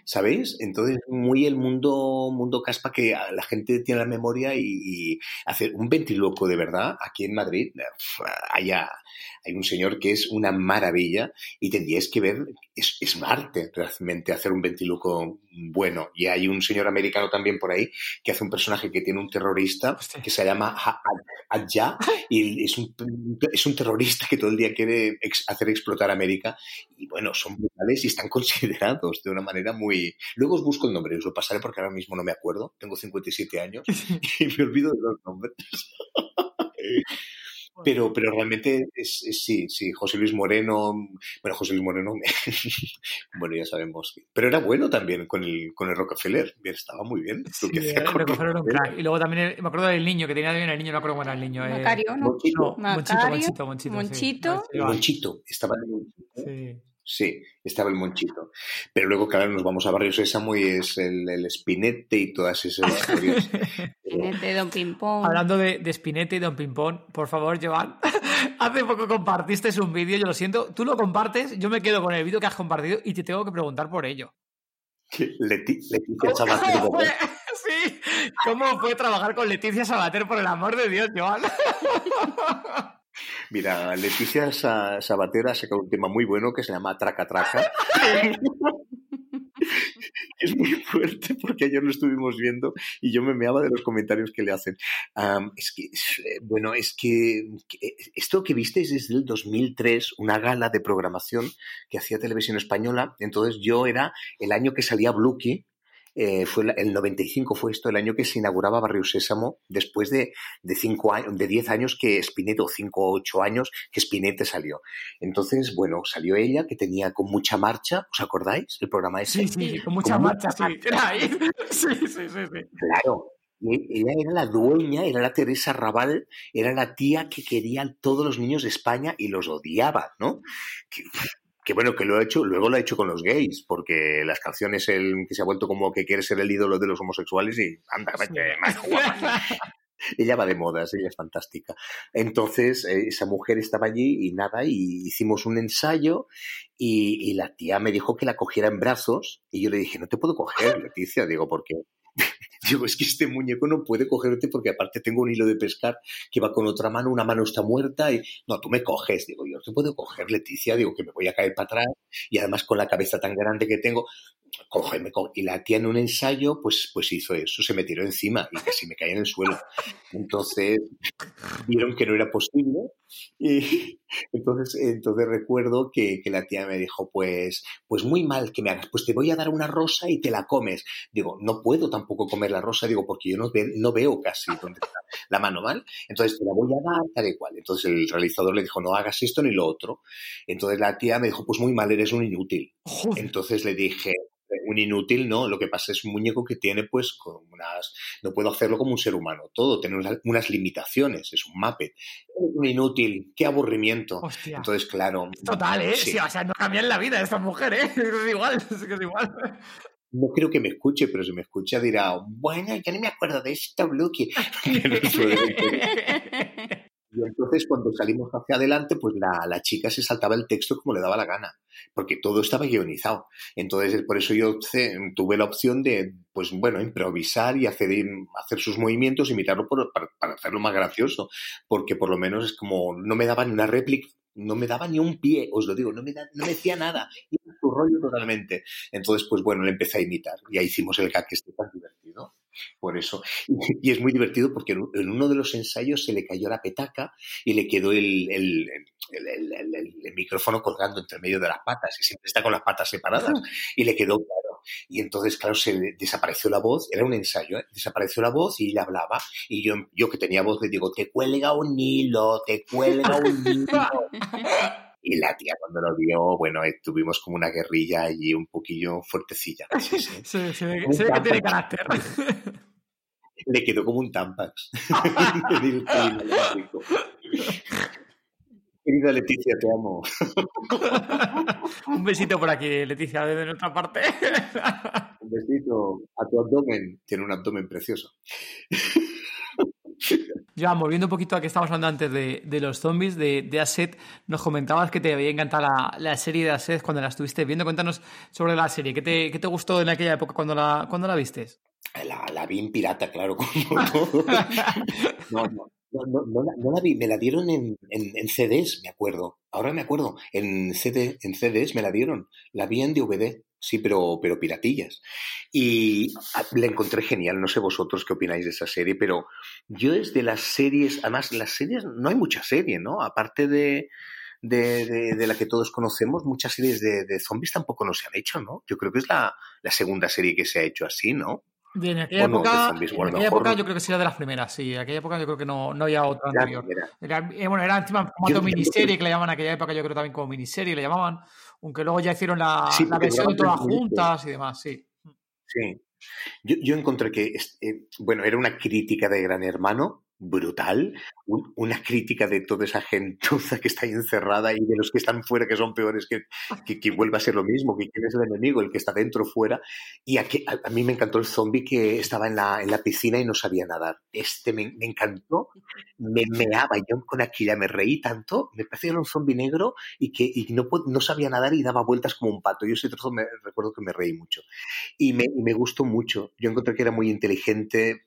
¿sabéis? Entonces, muy el mundo, mundo caspa que la gente tiene la memoria y, y hacer un ventiloco de verdad aquí en Madrid, allá hay un señor que es una maravilla y tendríais que ver, es, es arte realmente hacer un ventiluco bueno. Y hay un señor americano también por ahí que hace un personaje que tiene un terrorista que se llama Adja y es un, es un terrorista que todo el día quiere hacer explotar América y bueno, son brutales y están considerados de una manera muy... Luego os busco el nombre, os lo pasaré porque ahora mismo no me acuerdo, tengo 57 años y me olvido de los nombres. Pero, pero realmente es, sí, sí, José Luis Moreno, bueno, José Luis Moreno, bueno, ya sabemos. Pero era bueno también con el, con el Rockefeller, estaba muy bien. Sí, el Rockefeller era un crack. Y luego también me acuerdo del niño, que tenía bien el niño, no me acuerdo cómo era el niño. Eh, Macario, ¿no? Monchito. Monchito, Monchito, Monchito. Monchito. Sí. Monchito, estaba en el Monchito. Sí. Sí, estaba el Monchito. Pero luego, claro, nos vamos a Barrio Sésamo y es el, el Espinete y todas esas historias. Espinete, Don Pimpón. Hablando de, de Espinete y Don Pimpón, por favor, Joan, hace poco compartiste un vídeo, yo lo siento, tú lo compartes, yo me quedo con el vídeo que has compartido y te tengo que preguntar por ello. Leticia Sabater. ¿Cómo fue? Sí, ¿cómo fue trabajar con Leticia Sabater, por el amor de Dios, Joan? Mira, Leticia Sabatera ha sacado un tema muy bueno que se llama Traca Traca. es muy fuerte porque ayer lo estuvimos viendo y yo me meaba de los comentarios que le hacen. es que, eh, bueno, es que, eh, esto que viste es desde el 2003, una gala de programación que hacía Televisión Española. Entonces yo era el año que salía Bluky, eh, fue el 95 fue esto, el año que se inauguraba Barrio Sésamo, después de, de, cinco años, de 10 años que Spinetta, o 5 o 8 años que Spinetta salió. Entonces, bueno, salió ella, que tenía con mucha marcha, ¿os acordáis? El programa ese. Sí, sí, con mucha marcha, sí. sí, sí, sí, sí. Claro, ella era la dueña, era la Teresa Raval, era la tía que quería a todos los niños de España y los odiaba, ¿no? que bueno, que lo ha hecho, luego lo ha hecho con los gays, porque las canciones el que se ha vuelto como que quiere ser el ídolo de los homosexuales y anda, más guapa. ella va de modas, ella es fantástica. Entonces, eh, esa mujer estaba allí y nada, y hicimos un ensayo y, y, la tía me dijo que la cogiera en brazos y yo le dije, no te puedo coger, Leticia, digo, porque Digo, es que este muñeco no puede cogerte porque aparte tengo un hilo de pescar que va con otra mano, una mano está muerta y no, tú me coges. Digo, yo te puedo coger, Leticia, digo que me voy a caer para atrás y además con la cabeza tan grande que tengo, cógeme. Y la tía en un ensayo, pues, pues hizo eso, se me tiró encima y casi me caí en el suelo. Entonces vieron que no era posible y entonces, entonces recuerdo que, que, la tía me dijo, pues, pues muy mal que me hagas, pues te voy a dar una rosa y te la comes. Digo, no puedo tampoco comer la rosa, digo, porque yo no, ve, no veo casi dónde está la mano mal. Entonces te la voy a dar tal y cual. Entonces el realizador le dijo, no hagas esto ni lo otro. Entonces la tía me dijo, pues muy mal, eres un inútil. Entonces le dije, un inútil, ¿no? Lo que pasa es un muñeco que tiene, pues, con unas. No puedo hacerlo como un ser humano. Todo tiene unas, limitaciones. Es un mape. Un inútil. Qué aburrimiento. Entonces, claro. Total, ¿eh? Sí. o sea, no cambian la vida de esta mujer, ¿eh? Es igual, es igual. no creo que me escuche, pero si me escucha dirá, bueno, ya ni me acuerdo de esto, Lucky. Y entonces cuando salimos hacia adelante, pues la, la, chica se saltaba el texto como le daba la gana, porque todo estaba guionizado. Entonces por eso yo tuve la opción de, pues bueno, improvisar y hacer, hacer sus movimientos, imitarlo por, para, para, hacerlo más gracioso, porque por lo menos es como, no me daba ni una réplica, no me daba ni un pie, os lo digo, no me, da, no me decía nada, iba su rollo totalmente. Entonces, pues bueno, le empecé a imitar y ahí hicimos el gag que este tan divertido. Por eso. Y, es muy divertido porque en uno de los ensayos se le cayó la petaca y le quedó el, el, el, el micrófono colgando entre medio de las patas y siempre está con las patas separadas. Y le quedó claro. Y entonces, claro, se desapareció la voz, era un ensayo, ¿eh? desapareció la voz y le hablaba. Y yo, yo que tenía voz le digo, te cuelga un hilo, te cuelga un hilo. Y la tía cuando lo vio, bueno, eh, tuvimos como una guerrilla allí un poquillo fuertecilla. Sí, sí. se ve que tiene carácter. Le quedó como un tampax. Querida Leticia, te amo. un besito por aquí, Leticia, desde nuestra parte. un besito a tu abdomen. Tiene un abdomen precioso. Ya, volviendo un poquito a que estábamos hablando antes de, de los zombies, de, de, Aset, nos comentabas que te había encantado la, la, serie de Aset cuando la estuviste viendo. Cuéntanos sobre la serie. ¿Qué te, qué te gustó en aquella época cuando la, cuando la vistes? La, la vi en pirata, claro. No, no, no, la, no, la, vi, me la dieron en, en, en, CDs, me acuerdo. Ahora me acuerdo, en, CD, en CDs me la dieron. La vi en DVD sí, pero, pero piratillas. Y la encontré genial, no sé vosotros qué opináis de esa serie, pero yo es de las series, además las series, no hay mucha serie, ¿no? Aparte de, de, de, de la que todos conocemos, muchas series de, de, zombies tampoco no se han hecho, ¿no? Yo creo que es la, la segunda serie que se ha hecho así, ¿no? De en aquella, no, época, en aquella época, yo creo que sería de las primeras, sí. En aquella época yo creo que no, no había otra anterior. Era, eh, bueno, era encima formato miniserie, que le llamaban en aquella época, yo creo también como miniserie, le llamaban aunque luego ya hicieron la, sí, la versión todas juntas y demás, sí. Sí. Yo, yo encontré que, eh, bueno, era una crítica de Gran Hermano, brutal, un, una crítica de toda esa gentuza que está ahí encerrada y de los que están fuera, que son peores, que, que, vuelva a ser lo mismo, que quién es el enemigo, el que está dentro, fuera. Y a, a, mí me encantó el zombie que estaba en la, en la piscina y no sabía nadar. Este me, me encantó, me meaba, yo con aquella me reí tanto, me parecía un zombie negro y que y no, no sabía nadar y daba vueltas como un pato. Yo ese trozo me recuerdo que me reí mucho. Y me, me gustó mucho. Yo encontré que era muy inteligente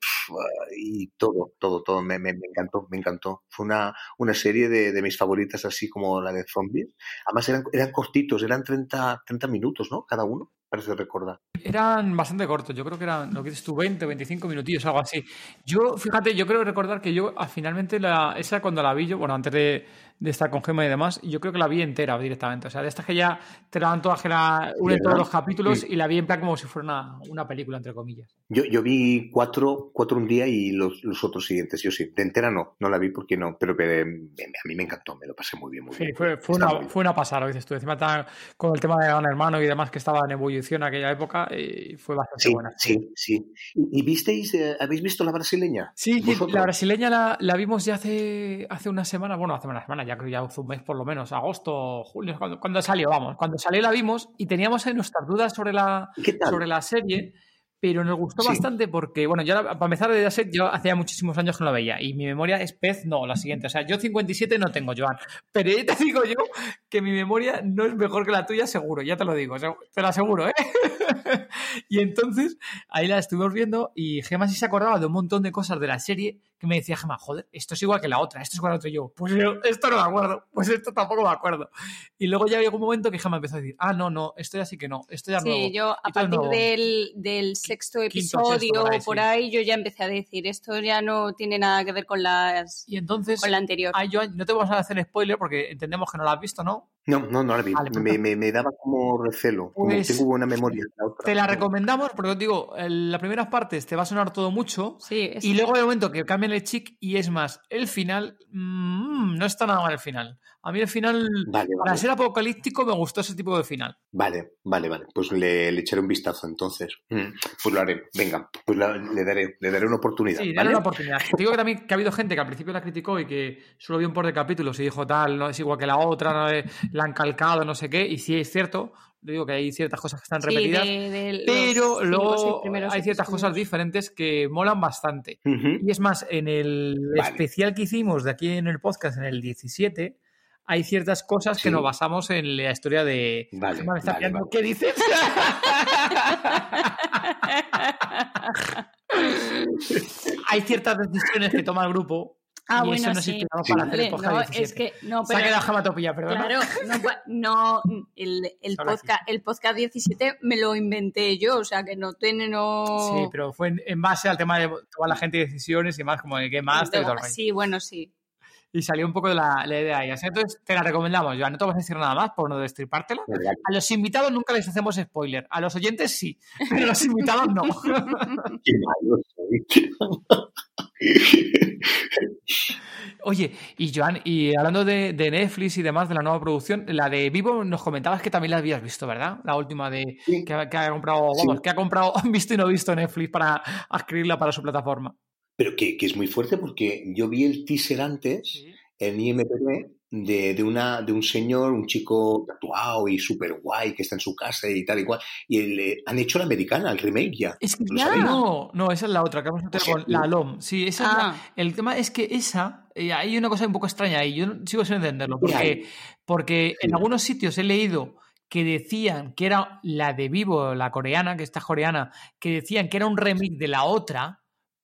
y todo, todo, todo me, me, me, encantó, me encantó. Fue una, una serie de, de, mis favoritas, así como la de zombies. Además eran, eran cortitos, eran 30, 30 minutos, ¿no? Cada uno, parece recordar. Eran bastante cortos, yo creo que eran, lo que dices tú, 20, 25 minutillos, algo así. Yo, fíjate, yo creo recordar que yo finalmente, la, esa cuando la vi yo, bueno, antes de, de estar con Gema y demás, yo creo que la vi entera directamente. O sea, de estas que ya te dan todas, que la unen todos los capítulos sí. y la vi en plan como si fuera una, una película, entre comillas. Yo, yo vi cuatro, cuatro un día y los, los, otros siguientes, yo sí. De entera no, no la vi porque no, pero, pero a mí me encantó, me lo pasé muy bien, muy sí, bien. Fue, fue una, fue una pasada, lo dices tú. Encima con el tema de Gran Hermano y demás que estaba en en aquella época y fue bastante sí, buena. Sí, sí. ¿Y, y visteis, eh, habéis visto la brasileña? Sí, ¿Vosotros? la brasileña la, la, vimos ya hace, hace una semana, bueno, hace una semana, ya creo ya hace un mes por lo menos, agosto, julio, cuando, cuando, salió, vamos, cuando salió la vimos y teníamos ahí nuestras dudas sobre la, sobre la serie, pero nos gustó sí. bastante porque, bueno, yo para empezar de Set, yo hacía muchísimos años que no la veía y mi memoria es pez, no, la siguiente, o sea, yo 57 no tengo, Joan, pero ya te digo yo que mi memoria no es mejor que la tuya, seguro, ya te lo digo, te lo aseguro, ¿eh? y entonces ahí la estuvimos viendo y Gemma sí se acordaba de un montón de cosas de la serie que me decía Gemma, joder, esto es igual que la otra, esto es igual que la otra. Y yo, pues yo, esto no me acuerdo, pues esto tampoco me acuerdo. Y luego ya llegó un momento que Gemma empezó a decir, ah, no, no, esto ya sí que no, esto ya no. Sí, yo a partir del, del, sexto episodio, sexto, por, ahí, por ahí sí. yo ya empecé a decir, esto ya no tiene nada que ver con las y entonces, con la anterior. Ah, yo, no te vamos a hacer spoiler porque entendemos que no la has visto, ¿no? No, no, no la vi. Vale, me, me, me, daba como recelo, como pues, tengo buena memoria. La otra. Te la recomendamos porque os digo, en las primeras partes te va a sonar todo mucho sí, y luego hay un momento que cambian el chic y es más, el final mmm, no está nada mal el final. A mí el final, vale, para ser apocalíptico, me gustó ese tipo de final. Vale, vale, vale. Pues le, le echaré un vistazo entonces. Mm, pues lo haré. Venga, pues la, le, daré, le daré una oportunidad. Sí, ¿vale? daré una oportunidad. Te digo que también que ha habido gente que al principio la criticó y que solo vio un par de capítulos y dijo tal, no es igual que la otra, no es, la han calcado, no sé qué, y sí es cierto, digo que hay ciertas cosas que están repetidas, pero luego hay ciertas cosas diferentes que molan bastante. Y es más, en el especial que hicimos de aquí en el podcast, en el 17, hay ciertas cosas que nos basamos en la historia de... Vale, ¿Qué dices? hay ciertas decisiones que toma el grupo Ah, y bueno, eso no sí. para hacer el podcast no, 17. es que no, Se ha pero quedado jamatopilla, perdón. claro, no, el, el podcast, el podcast 17 me lo inventé yo, o sea que no tiene no. Sí, pero fue en, en base al tema de toda la gente y decisiones y más, como de qué más, rollo. sí, bueno, sí. Y salió un poco de la, la idea ahí. Así, Entonces te la recomendamos, Joan. No te vas a decir nada más por no destripártela. A los invitados nunca les hacemos spoiler. A los oyentes sí, pero a los invitados no. Qué malo soy. Oye, y Joan, y hablando de, de Netflix y demás, de la nueva producción, la de Vivo nos comentabas que también la habías visto, ¿verdad? La última de Sí. que, ha- que ha comprado, Sí. vamos, que ha comprado, visto y no visto Netflix para adquirirla para su plataforma. Pero que, que es muy fuerte porque yo vi el teaser antes en IMDb de, de, una, de un señor, un chico tatuado y súper guay que está en su casa y tal y cual. Y le han hecho la americana, el remake ya. Es que ¿Lo ya. No, no, esa es la otra, que vamos a sea, con la LOM. Sí, esa es la- Ah, El tema es que esa, eh, hay una cosa un poco extraña y yo no- sigo sin entenderlo, porque, porque en algunos sitios he leído que decían que era la de Vivo, la coreana, que está coreana, que decían que era un remake de la otra,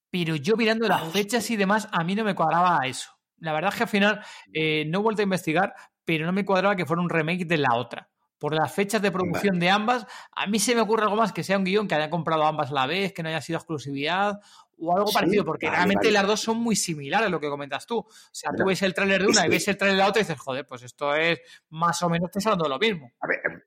pero yo mirando las Ah, fechas y demás, a mí no me cuadraba eso. La verdad es que al final eh, no he vuelto a investigar, pero no me cuadraba que fuera un remake de la otra. Por las fechas de producción de ambas, a mí se me ocurre algo más que sea un guion que haya comprado ambas a la vez, que no haya sido exclusividad o algo Sí, parecido, porque vale, realmente vale. las dos son muy similares, lo que comentas tú. O sea, tú ves el tráiler de una y ves el tráiler de la otra y dices, joder, pues esto es más o menos, estás hablando de lo mismo. A ver,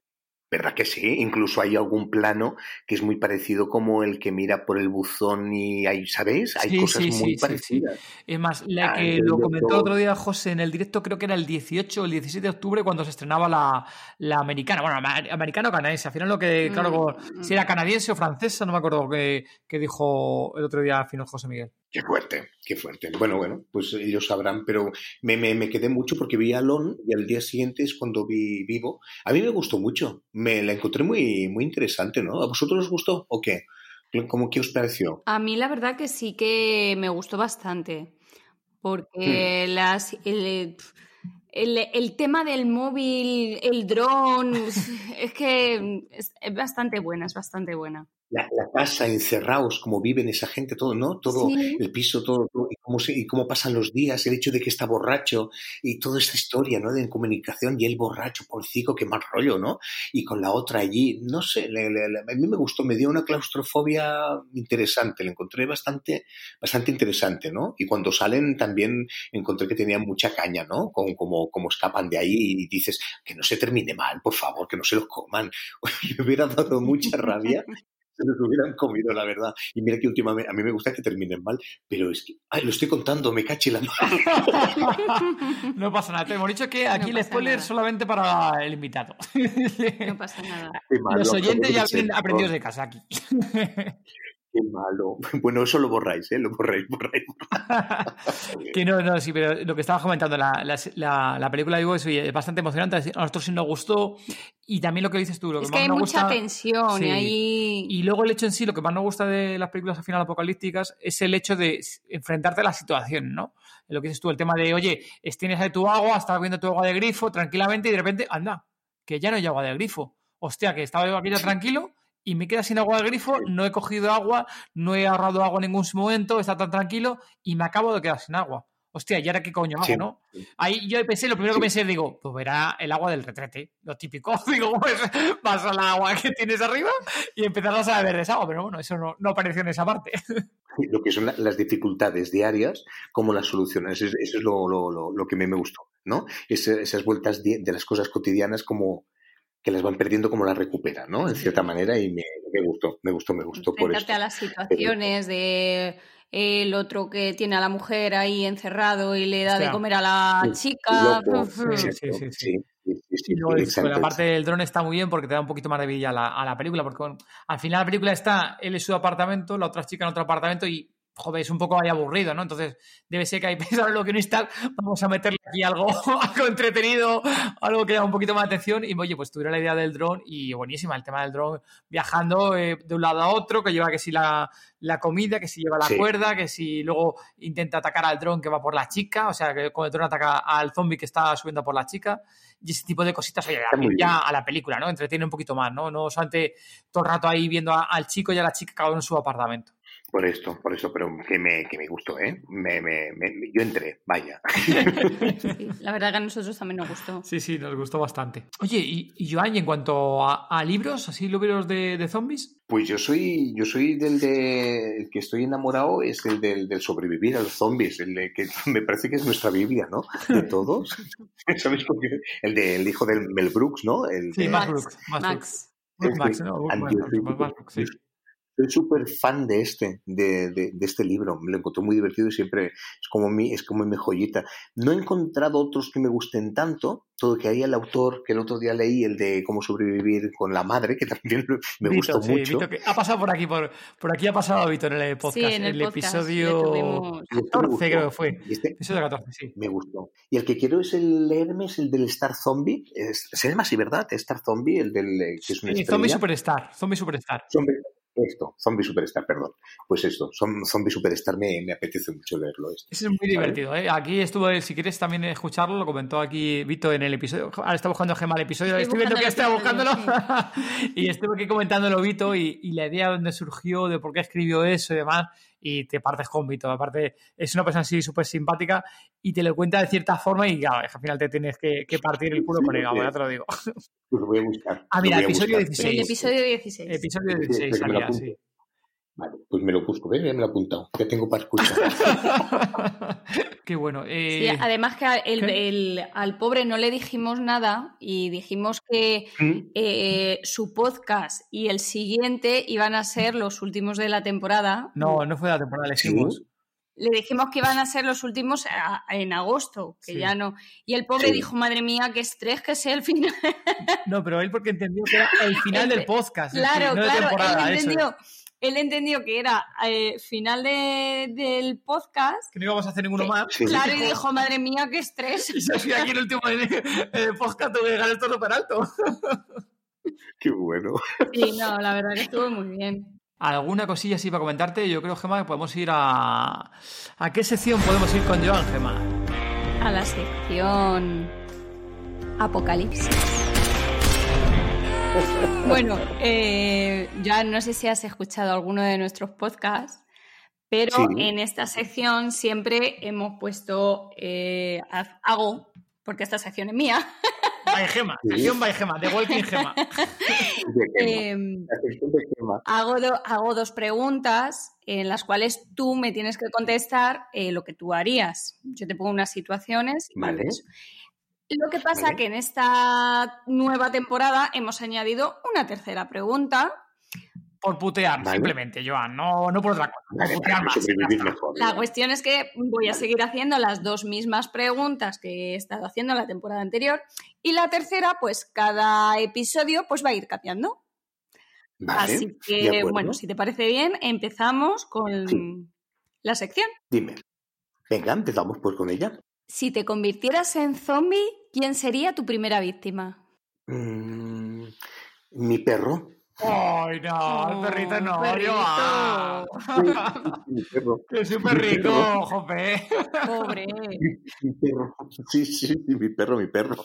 ¿verdad que sí? Incluso hay algún plano que es muy parecido como el que mira por el buzón y hay, ¿sabéis? Hay Sí, cosas sí, muy sí, sí, sí. parecidas. Es más, la Ah, que lo comentó todo. otro día José en el directo, creo que era el 18 o el 17 de octubre cuando se estrenaba la, la americana. Bueno, ama- americana o canadiense. Al final lo que, claro, Mm, como- mm. si era canadiense o francesa, no me acuerdo qué, qué dijo el otro día al final José Miguel. Qué fuerte, qué fuerte. Bueno, bueno, pues ellos sabrán, pero me, me, me quedé mucho porque vi a Lon y al día siguiente es cuando vi Vivo. A mí me gustó mucho, me la encontré muy, muy interesante, ¿no? ¿A vosotros os gustó o qué? ¿Cómo qué os pareció? A mí la verdad que sí que me gustó bastante, porque Hmm. las, el, el, el tema del móvil, el dron, es que es, es bastante buena, es bastante buena. La, la casa, encerrados, cómo viven esa gente, todo, ¿no? Todo, Sí. el piso, todo, todo, y, cómo se, y cómo pasan los días, el hecho de que está borracho y toda esta historia, ¿no? De comunicación y el borracho, pobrecito, qué mal rollo, ¿no? Y con la otra allí, no sé, le- le- le- a mí me gustó, me dio una claustrofobia interesante, la encontré bastante, bastante interesante, ¿no? Y cuando salen también encontré que tenían mucha caña, ¿no? Como, como, como escapan de ahí y dices, que no se termine mal, por favor, que no se los coman. me hubiera dado mucha rabia se los hubieran comido, la verdad. Y mira que últimamente, a mí me gusta que terminen mal, pero es que, ay, lo estoy contando, me caché la no pasa nada. Te hemos dicho que aquí No el spoiler nada. solamente para el invitado. No pasa nada. Malo, Los oyentes ya vienen aprendidos de casa aquí. Qué malo. Bueno, eso lo borráis, ¿eh? Lo borráis, borráis. que no, no, sí, pero lo que estabas comentando, la, la, la- la película de Vivo es, es bastante emocionante. A nosotros sí nos gustó. Y también lo que dices tú, lo que Es más que hay nos mucha gusta. tensión Sí. y ahí... Y luego el hecho en sí, lo que más nos gusta de las películas al final apocalípticas es el hecho de enfrentarte a la situación, ¿no? Lo que dices tú, el tema de, oye, es- tienes ahí tu agua, estás viendo tu agua de grifo tranquilamente y de repente, anda, que ya no hay agua de grifo. Hostia, que estaba yo aquí ya tranquilo y me queda sin agua de grifo, no he cogido agua, no he ahorrado agua en ningún momento, está tan tranquilo y me acabo de quedar sin agua. Hostia, ¿y ahora qué coño hago, Sí. no? Ahí yo pensé, lo primero que pensé, digo, pues verá el agua del retrete, lo típico. Digo, pues vas al agua que tienes arriba y empezarás a beber esa agua, pero bueno, eso no, no apareció en esa parte. Lo que son la- las dificultades diarias, cómo las solucionas. Eso es, eso es lo, lo, lo, lo que a mí me gustó, ¿no? Esas vueltas de las cosas cotidianas como que las van perdiendo, como las recuperan, ¿no? En cierta manera y me, me gustó, me gustó, me gustó por a las situaciones de el otro que tiene a la mujer ahí encerrado y le da de comer a la Sí, chica. loco, Sí, sí, sí, sí. sí, la parte del dron está muy bien porque te da un poquito más de vida a la, a la película, porque bueno, al final la película está él en su apartamento, la otra chica en otro apartamento y joder, es un poco ahí aburrido, ¿no? Entonces, debe ser que lo que no está, vamos a meterle aquí algo, algo entretenido, algo que llama un poquito más atención. Y oye, pues tuviera la idea del dron y buenísima, el tema del dron viajando eh, de un lado a otro, que lleva que si la, la comida, que si lleva la cuerda, que si luego intenta atacar al dron que va por la chica, o sea, que con el dron ataca al zombie que está subiendo por la chica y ese tipo de cositas, oye, ya a la película, ¿no? Entretiene un poquito más, ¿no? No solamente todo el rato ahí viendo al chico y a la chica cada uno en su apartamento. Por esto, por eso, pero que me, que me gustó, ¿eh? Me, me, yo entré, vaya. la verdad que a nosotros también nos gustó. Sí, sí, nos gustó bastante. Oye, y, y Joan, en cuanto a, libros, así libros de, de, zombies? Pues yo soy, yo soy del de, el que estoy enamorado es el del, del sobrevivir a los zombies, el de que me parece que es nuestra Biblia, ¿no? De todos. ¿Sabes por qué? El del hijo del Mel Brooks, ¿no? El sí, Max Brooks. Max. Max. ¿no? sí soy súper fan de este, de, de, este libro. Me lo encontré muy divertido y siempre es como mi, es como mi joyita. No he encontrado otros que me gusten tanto. Todo que hay el autor que el otro día leí, el de cómo sobrevivir con la madre, que también me gustó mucho. ha pasado por aquí, por, por aquí ha pasado Víctor en el podcast. Sí, en el, episodio 14 creo que fue. Este episodio 14, sí. Me gustó. Y el que quiero es el leerme, es el del Star Zombie. se llama así, ¿verdad? Star Zombie, el del que es una sí, Zombie Superstar. Zombie Superstar. Zombie, esto, Zombie Superstar, perdón. Pues esto, Zombie Superstar me, me apetece mucho leerlo. Esto. Es muy divertido. ¿eh? Aquí estuvo, si quieres también escucharlo, lo comentó aquí Vito en el episodio. Ahora está buscando Gema el episodio, estoy, viendo que está buscándolo. y estuve aquí comentándolo Vito y, y la idea de dónde surgió, de por qué escribió eso y demás y te partes con Vito. Aparte, es una persona así súper simpática y te lo cuenta de cierta forma y claro, al final te tienes que, partir el culo con él, ya te lo digo. Pues lo voy a buscar. Ah, mira, episodio 16. El episodio 16. Episodio 16 salía, sí. Vale, pues me lo busco, ¿ves? Ya me lo he apuntado. Ya tengo para escuchar. Qué bueno. Eh... Sí, además que el, al pobre no le dijimos nada y dijimos que ¿Mm? eh, su podcast y el siguiente iban a ser los últimos de la temporada. No, no fue de la temporada, le dijimos. Le dijimos que iban a ser los últimos en agosto, que ya no. Y el pobre dijo, madre mía, qué estrés que sea el final. No, pero él porque entendió que era el final del podcast. Claro, claro, él entendió él entendió que era eh, final del podcast. Que no íbamos a hacer ninguno más. Claro, y dijo, madre mía, qué estrés. Y se aquí en el último podcast, tuve que dejar esto súper alto. Qué bueno. Sí, no, la verdad que estuvo muy bien. ¿Alguna cosilla así para comentarte? Yo creo, Gemma, que podemos ir a... ¿A qué sección podemos ir con Joan, Gemma? A la sección... Apocalipsis. Bueno, eh, ya no sé si has escuchado alguno de nuestros podcasts, pero en esta sección siempre hemos puesto, eh, hago, porque esta sección es mía. By Gema, sección by Gema, de Walking Gema. Em, hago, hago dos preguntas en las cuales tú me tienes que contestar eh, lo que tú harías. Yo te pongo unas situaciones. Vale. Lo que pasa que en esta nueva temporada hemos añadido una tercera pregunta. Por putear, simplemente, Joan, no, no por otra cosa. putear más, la cuestión es que voy a seguir haciendo las dos mismas preguntas que he estado haciendo la temporada anterior. Y la tercera, pues cada episodio pues va a ir cambiando. Así que, bueno, si te parece bien, empezamos con la sección. Dime. Venga, empezamos pues con ella. Si te convirtieras en zombie, ¿quién sería tu primera víctima? Mm, mi perro. Ay, no, el perrito no, yo. mi perro. Que súper rico, jope. Pobre. Mi, perro. Sí, sí, sí, mi perro, mi perro.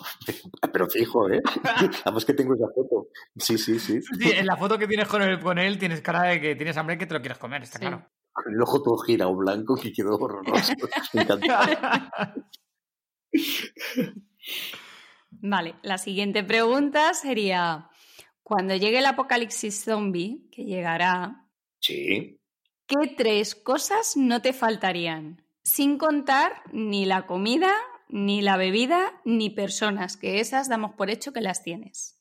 Pero fijo, ¿eh? Vamos que tengo esa foto. Sí, sí, sí. Sí, en la foto que tienes con él, con él tienes cara de que tienes hambre y que te lo quieres comer, está claro con el ojo todo girado blanco que quedó horroroso. vale, la siguiente pregunta sería, cuando llegue el apocalipsis zombie, que llegará, sí. ¿qué tres cosas no te faltarían? Sin contar ni la comida, ni la bebida, ni personas, que esas damos por hecho que las tienes.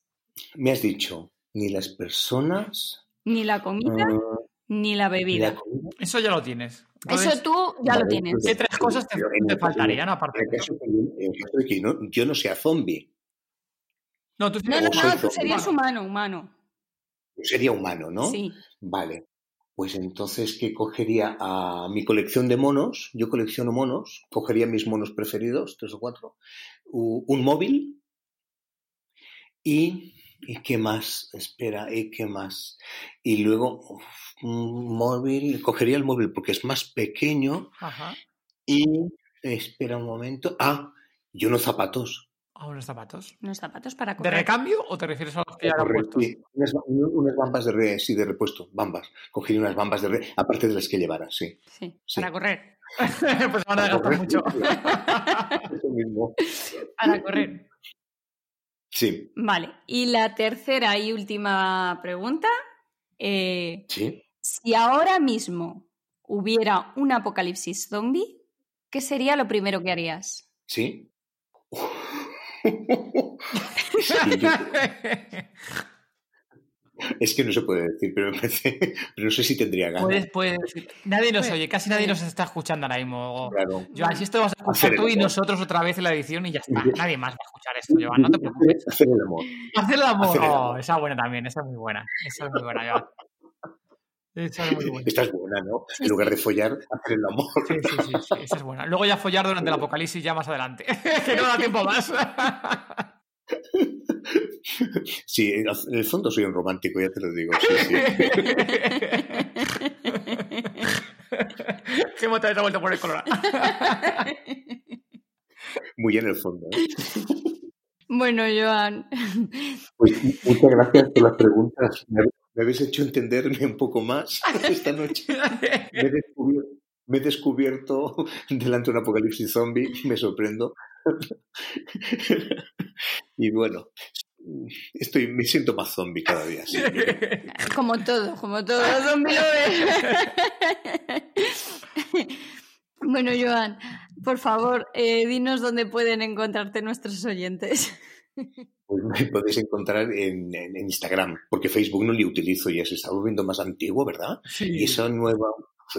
Me has dicho, ni las personas... Ni la comida, ah, ni la bebida. Eso ya lo tienes. Eso tú ya lo tienes. ¿Qué tres cosas te, faltarían aparte de que no, yo no sea zombie. No, tú, no, no, tú serías humano, humano. Sería humano, ¿no? Sí. Vale. Pues entonces, ¿qué cogería a mi colección de monos? Yo colecciono monos, cogería mis monos preferidos, tres o cuatro, un móvil y, ¿y qué más? Espera, ¿y qué más? Y luego un móvil, cogería el móvil porque es más pequeño y, espera un momento, ah, y unos zapatos. ¿A unos zapatos? ¿Unos zapatos para ¿De recambio o te refieres a los que ya han puesto? Sí, unas, bambas de re, sí, de repuesto, bambas. Cogería unas bambas de re, aparte de las que llevara, sí. Sí, para correr. pues van a gastar mucho. Eso mismo. Para correr. Sí. Vale, y la tercera y última pregunta. Eh, sí. Si ahora mismo hubiera un apocalipsis zombie, ¿qué sería lo primero que harías? Sí. Es que no se puede decir, pero, pero no sé si tendría ganas. Puedes, decir. Nadie nos oye, casi nadie nos está escuchando ahora mismo. Claro. Joan, si esto lo vas a escuchar tú y nosotros otra vez en la edición y ya está. Nadie más va a escuchar esto, Joan, no te preocupes. Hacer el amor. Hacer el amor. Oh, esa es buena también, esa es muy buena. Esa es muy buena, Joan. Esa es muy buena. Esta es buena, ¿no? En lugar de follar, hacer el amor. Sí, sí, sí, sí, esa es buena. Luego ya follar durante el apocalipsis ya más adelante. que no da tiempo más. Sí, en el fondo soy un romántico, ya te lo digo. Sí, sí. ¿Qué te ha vuelto por el color? Muy en el fondo. ¿eh? Bueno, Joan. Pues muchas gracias por las preguntas. Me, habéis hecho entenderme un poco más esta noche. Me he descubierto, me he descubierto delante de un apocalipsis zombie, me sorprendo. y bueno, estoy, me siento más zombie cada día. Como todo, como todo zombie Bueno, Joan, por favor, eh, dinos dónde pueden encontrarte nuestros oyentes. Pues me podéis encontrar en, Instagram, porque Facebook no le utilizo, ya se está volviendo más antiguo, ¿verdad? Y esa nueva,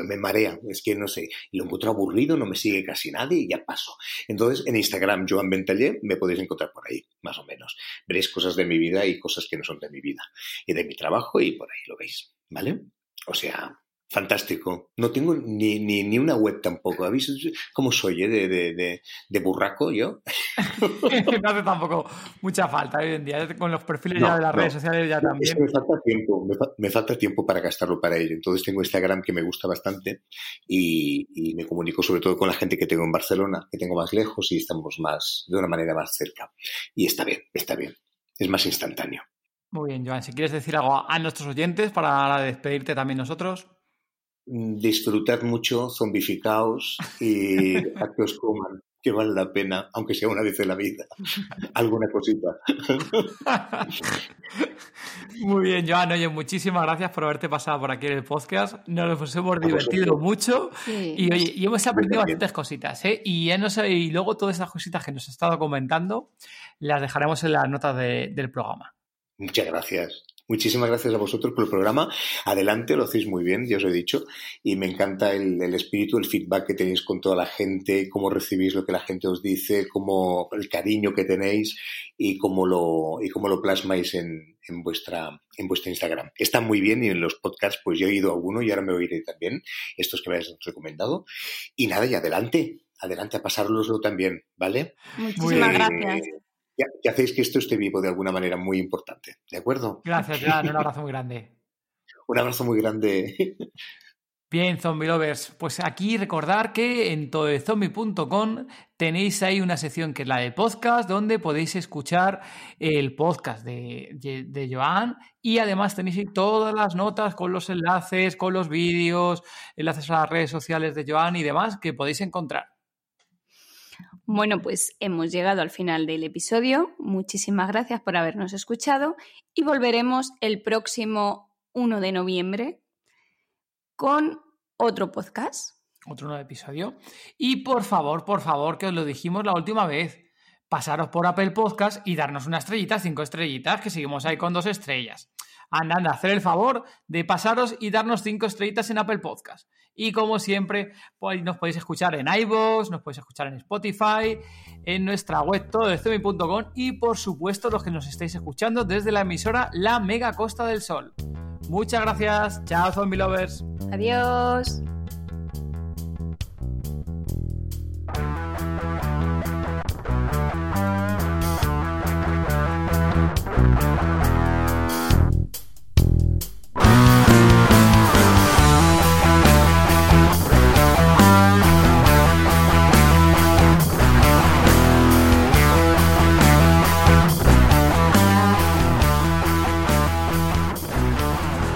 me marea, es que no sé, lo encuentro aburrido, no me sigue casi nadie y ya paso. Entonces, en Instagram, Joan Ventallé, me podéis encontrar por ahí, más o menos. Veréis cosas de mi vida y cosas que no son de mi vida y de mi trabajo y por ahí lo veis, ¿vale? O sea, Fantástico. No tengo ni, ni, ni, una web tampoco. ¿Habéis cómo soy eh? de, de, de, burraco yo? no hace tampoco mucha falta hoy en día. Con los perfiles ya de las redes sociales ya también. me falta tiempo. Me, falta tiempo para gastarlo para ello. Entonces tengo Instagram que me gusta bastante y, y, me comunico sobre todo con la gente que tengo en Barcelona, que tengo más lejos y estamos más, de una manera más cerca. Y está bien, está bien. Es más instantáneo. Muy bien, Joan. Si quieres decir algo a nuestros oyentes para despedirte también nosotros. Mm, disfrutar mucho, zombificaos y a que os coman, que vale la pena, aunque sea una vez en la vida, alguna cosita. Muy bien, Joan, oye, muchísimas gracias por haberte pasado por aquí en el podcast. Nos hemos divertido mucho y, oye, y hemos aprendido bastantes cositas. ¿eh? Y, ya no sé, y luego todas esas cositas que nos has estado comentando las dejaremos en las notas del programa. Muchas gracias. Muchísimas gracias a vosotros por el programa. Adelante, lo hacéis muy bien, ya os he dicho. Y me encanta el, espíritu, el feedback que tenéis con toda la gente, cómo recibís lo que la gente os dice, cómo el cariño que tenéis y cómo lo, y cómo lo plasmáis en, en, vuestra, en vuestra Instagram. Está muy bien y en los podcasts pues yo he ido a uno y ahora me oiré también, estos que me habéis recomendado. Y nada, y adelante, adelante a pasárnoslo también, ¿vale? Muchísimas gracias que, hacéis que esto esté vivo de alguna manera muy importante. ¿De acuerdo? Gracias, Jan. Un abrazo muy grande. un abrazo muy grande. Bien, zombie lovers, pues aquí recordar que en todozombie.com tenéis ahí una sección que es la de podcast, donde podéis escuchar el podcast de, de, Joan y además tenéis todas las notas con los enlaces, con los vídeos, enlaces a las redes sociales de Joan y demás que podéis encontrar. Bueno, pues hemos llegado al final del episodio. Muchísimas gracias por habernos escuchado y volveremos el próximo 1 de noviembre con otro podcast. Otro nuevo episodio. Y por favor, por favor, que os lo dijimos la última vez, pasaros por Apple Podcast y darnos una estrellita, cinco estrellitas, que seguimos ahí con dos estrellas. Anda, anda, hacer el favor de pasaros y darnos cinco estrellitas en Apple Podcast. Y como siempre, pues nos podéis escuchar en iVoox, nos podéis escuchar en Spotify, en nuestra web todo y por supuesto los que nos estáis escuchando desde la emisora La Mega Costa del Sol. Muchas gracias. Chao, zombie lovers. Adiós.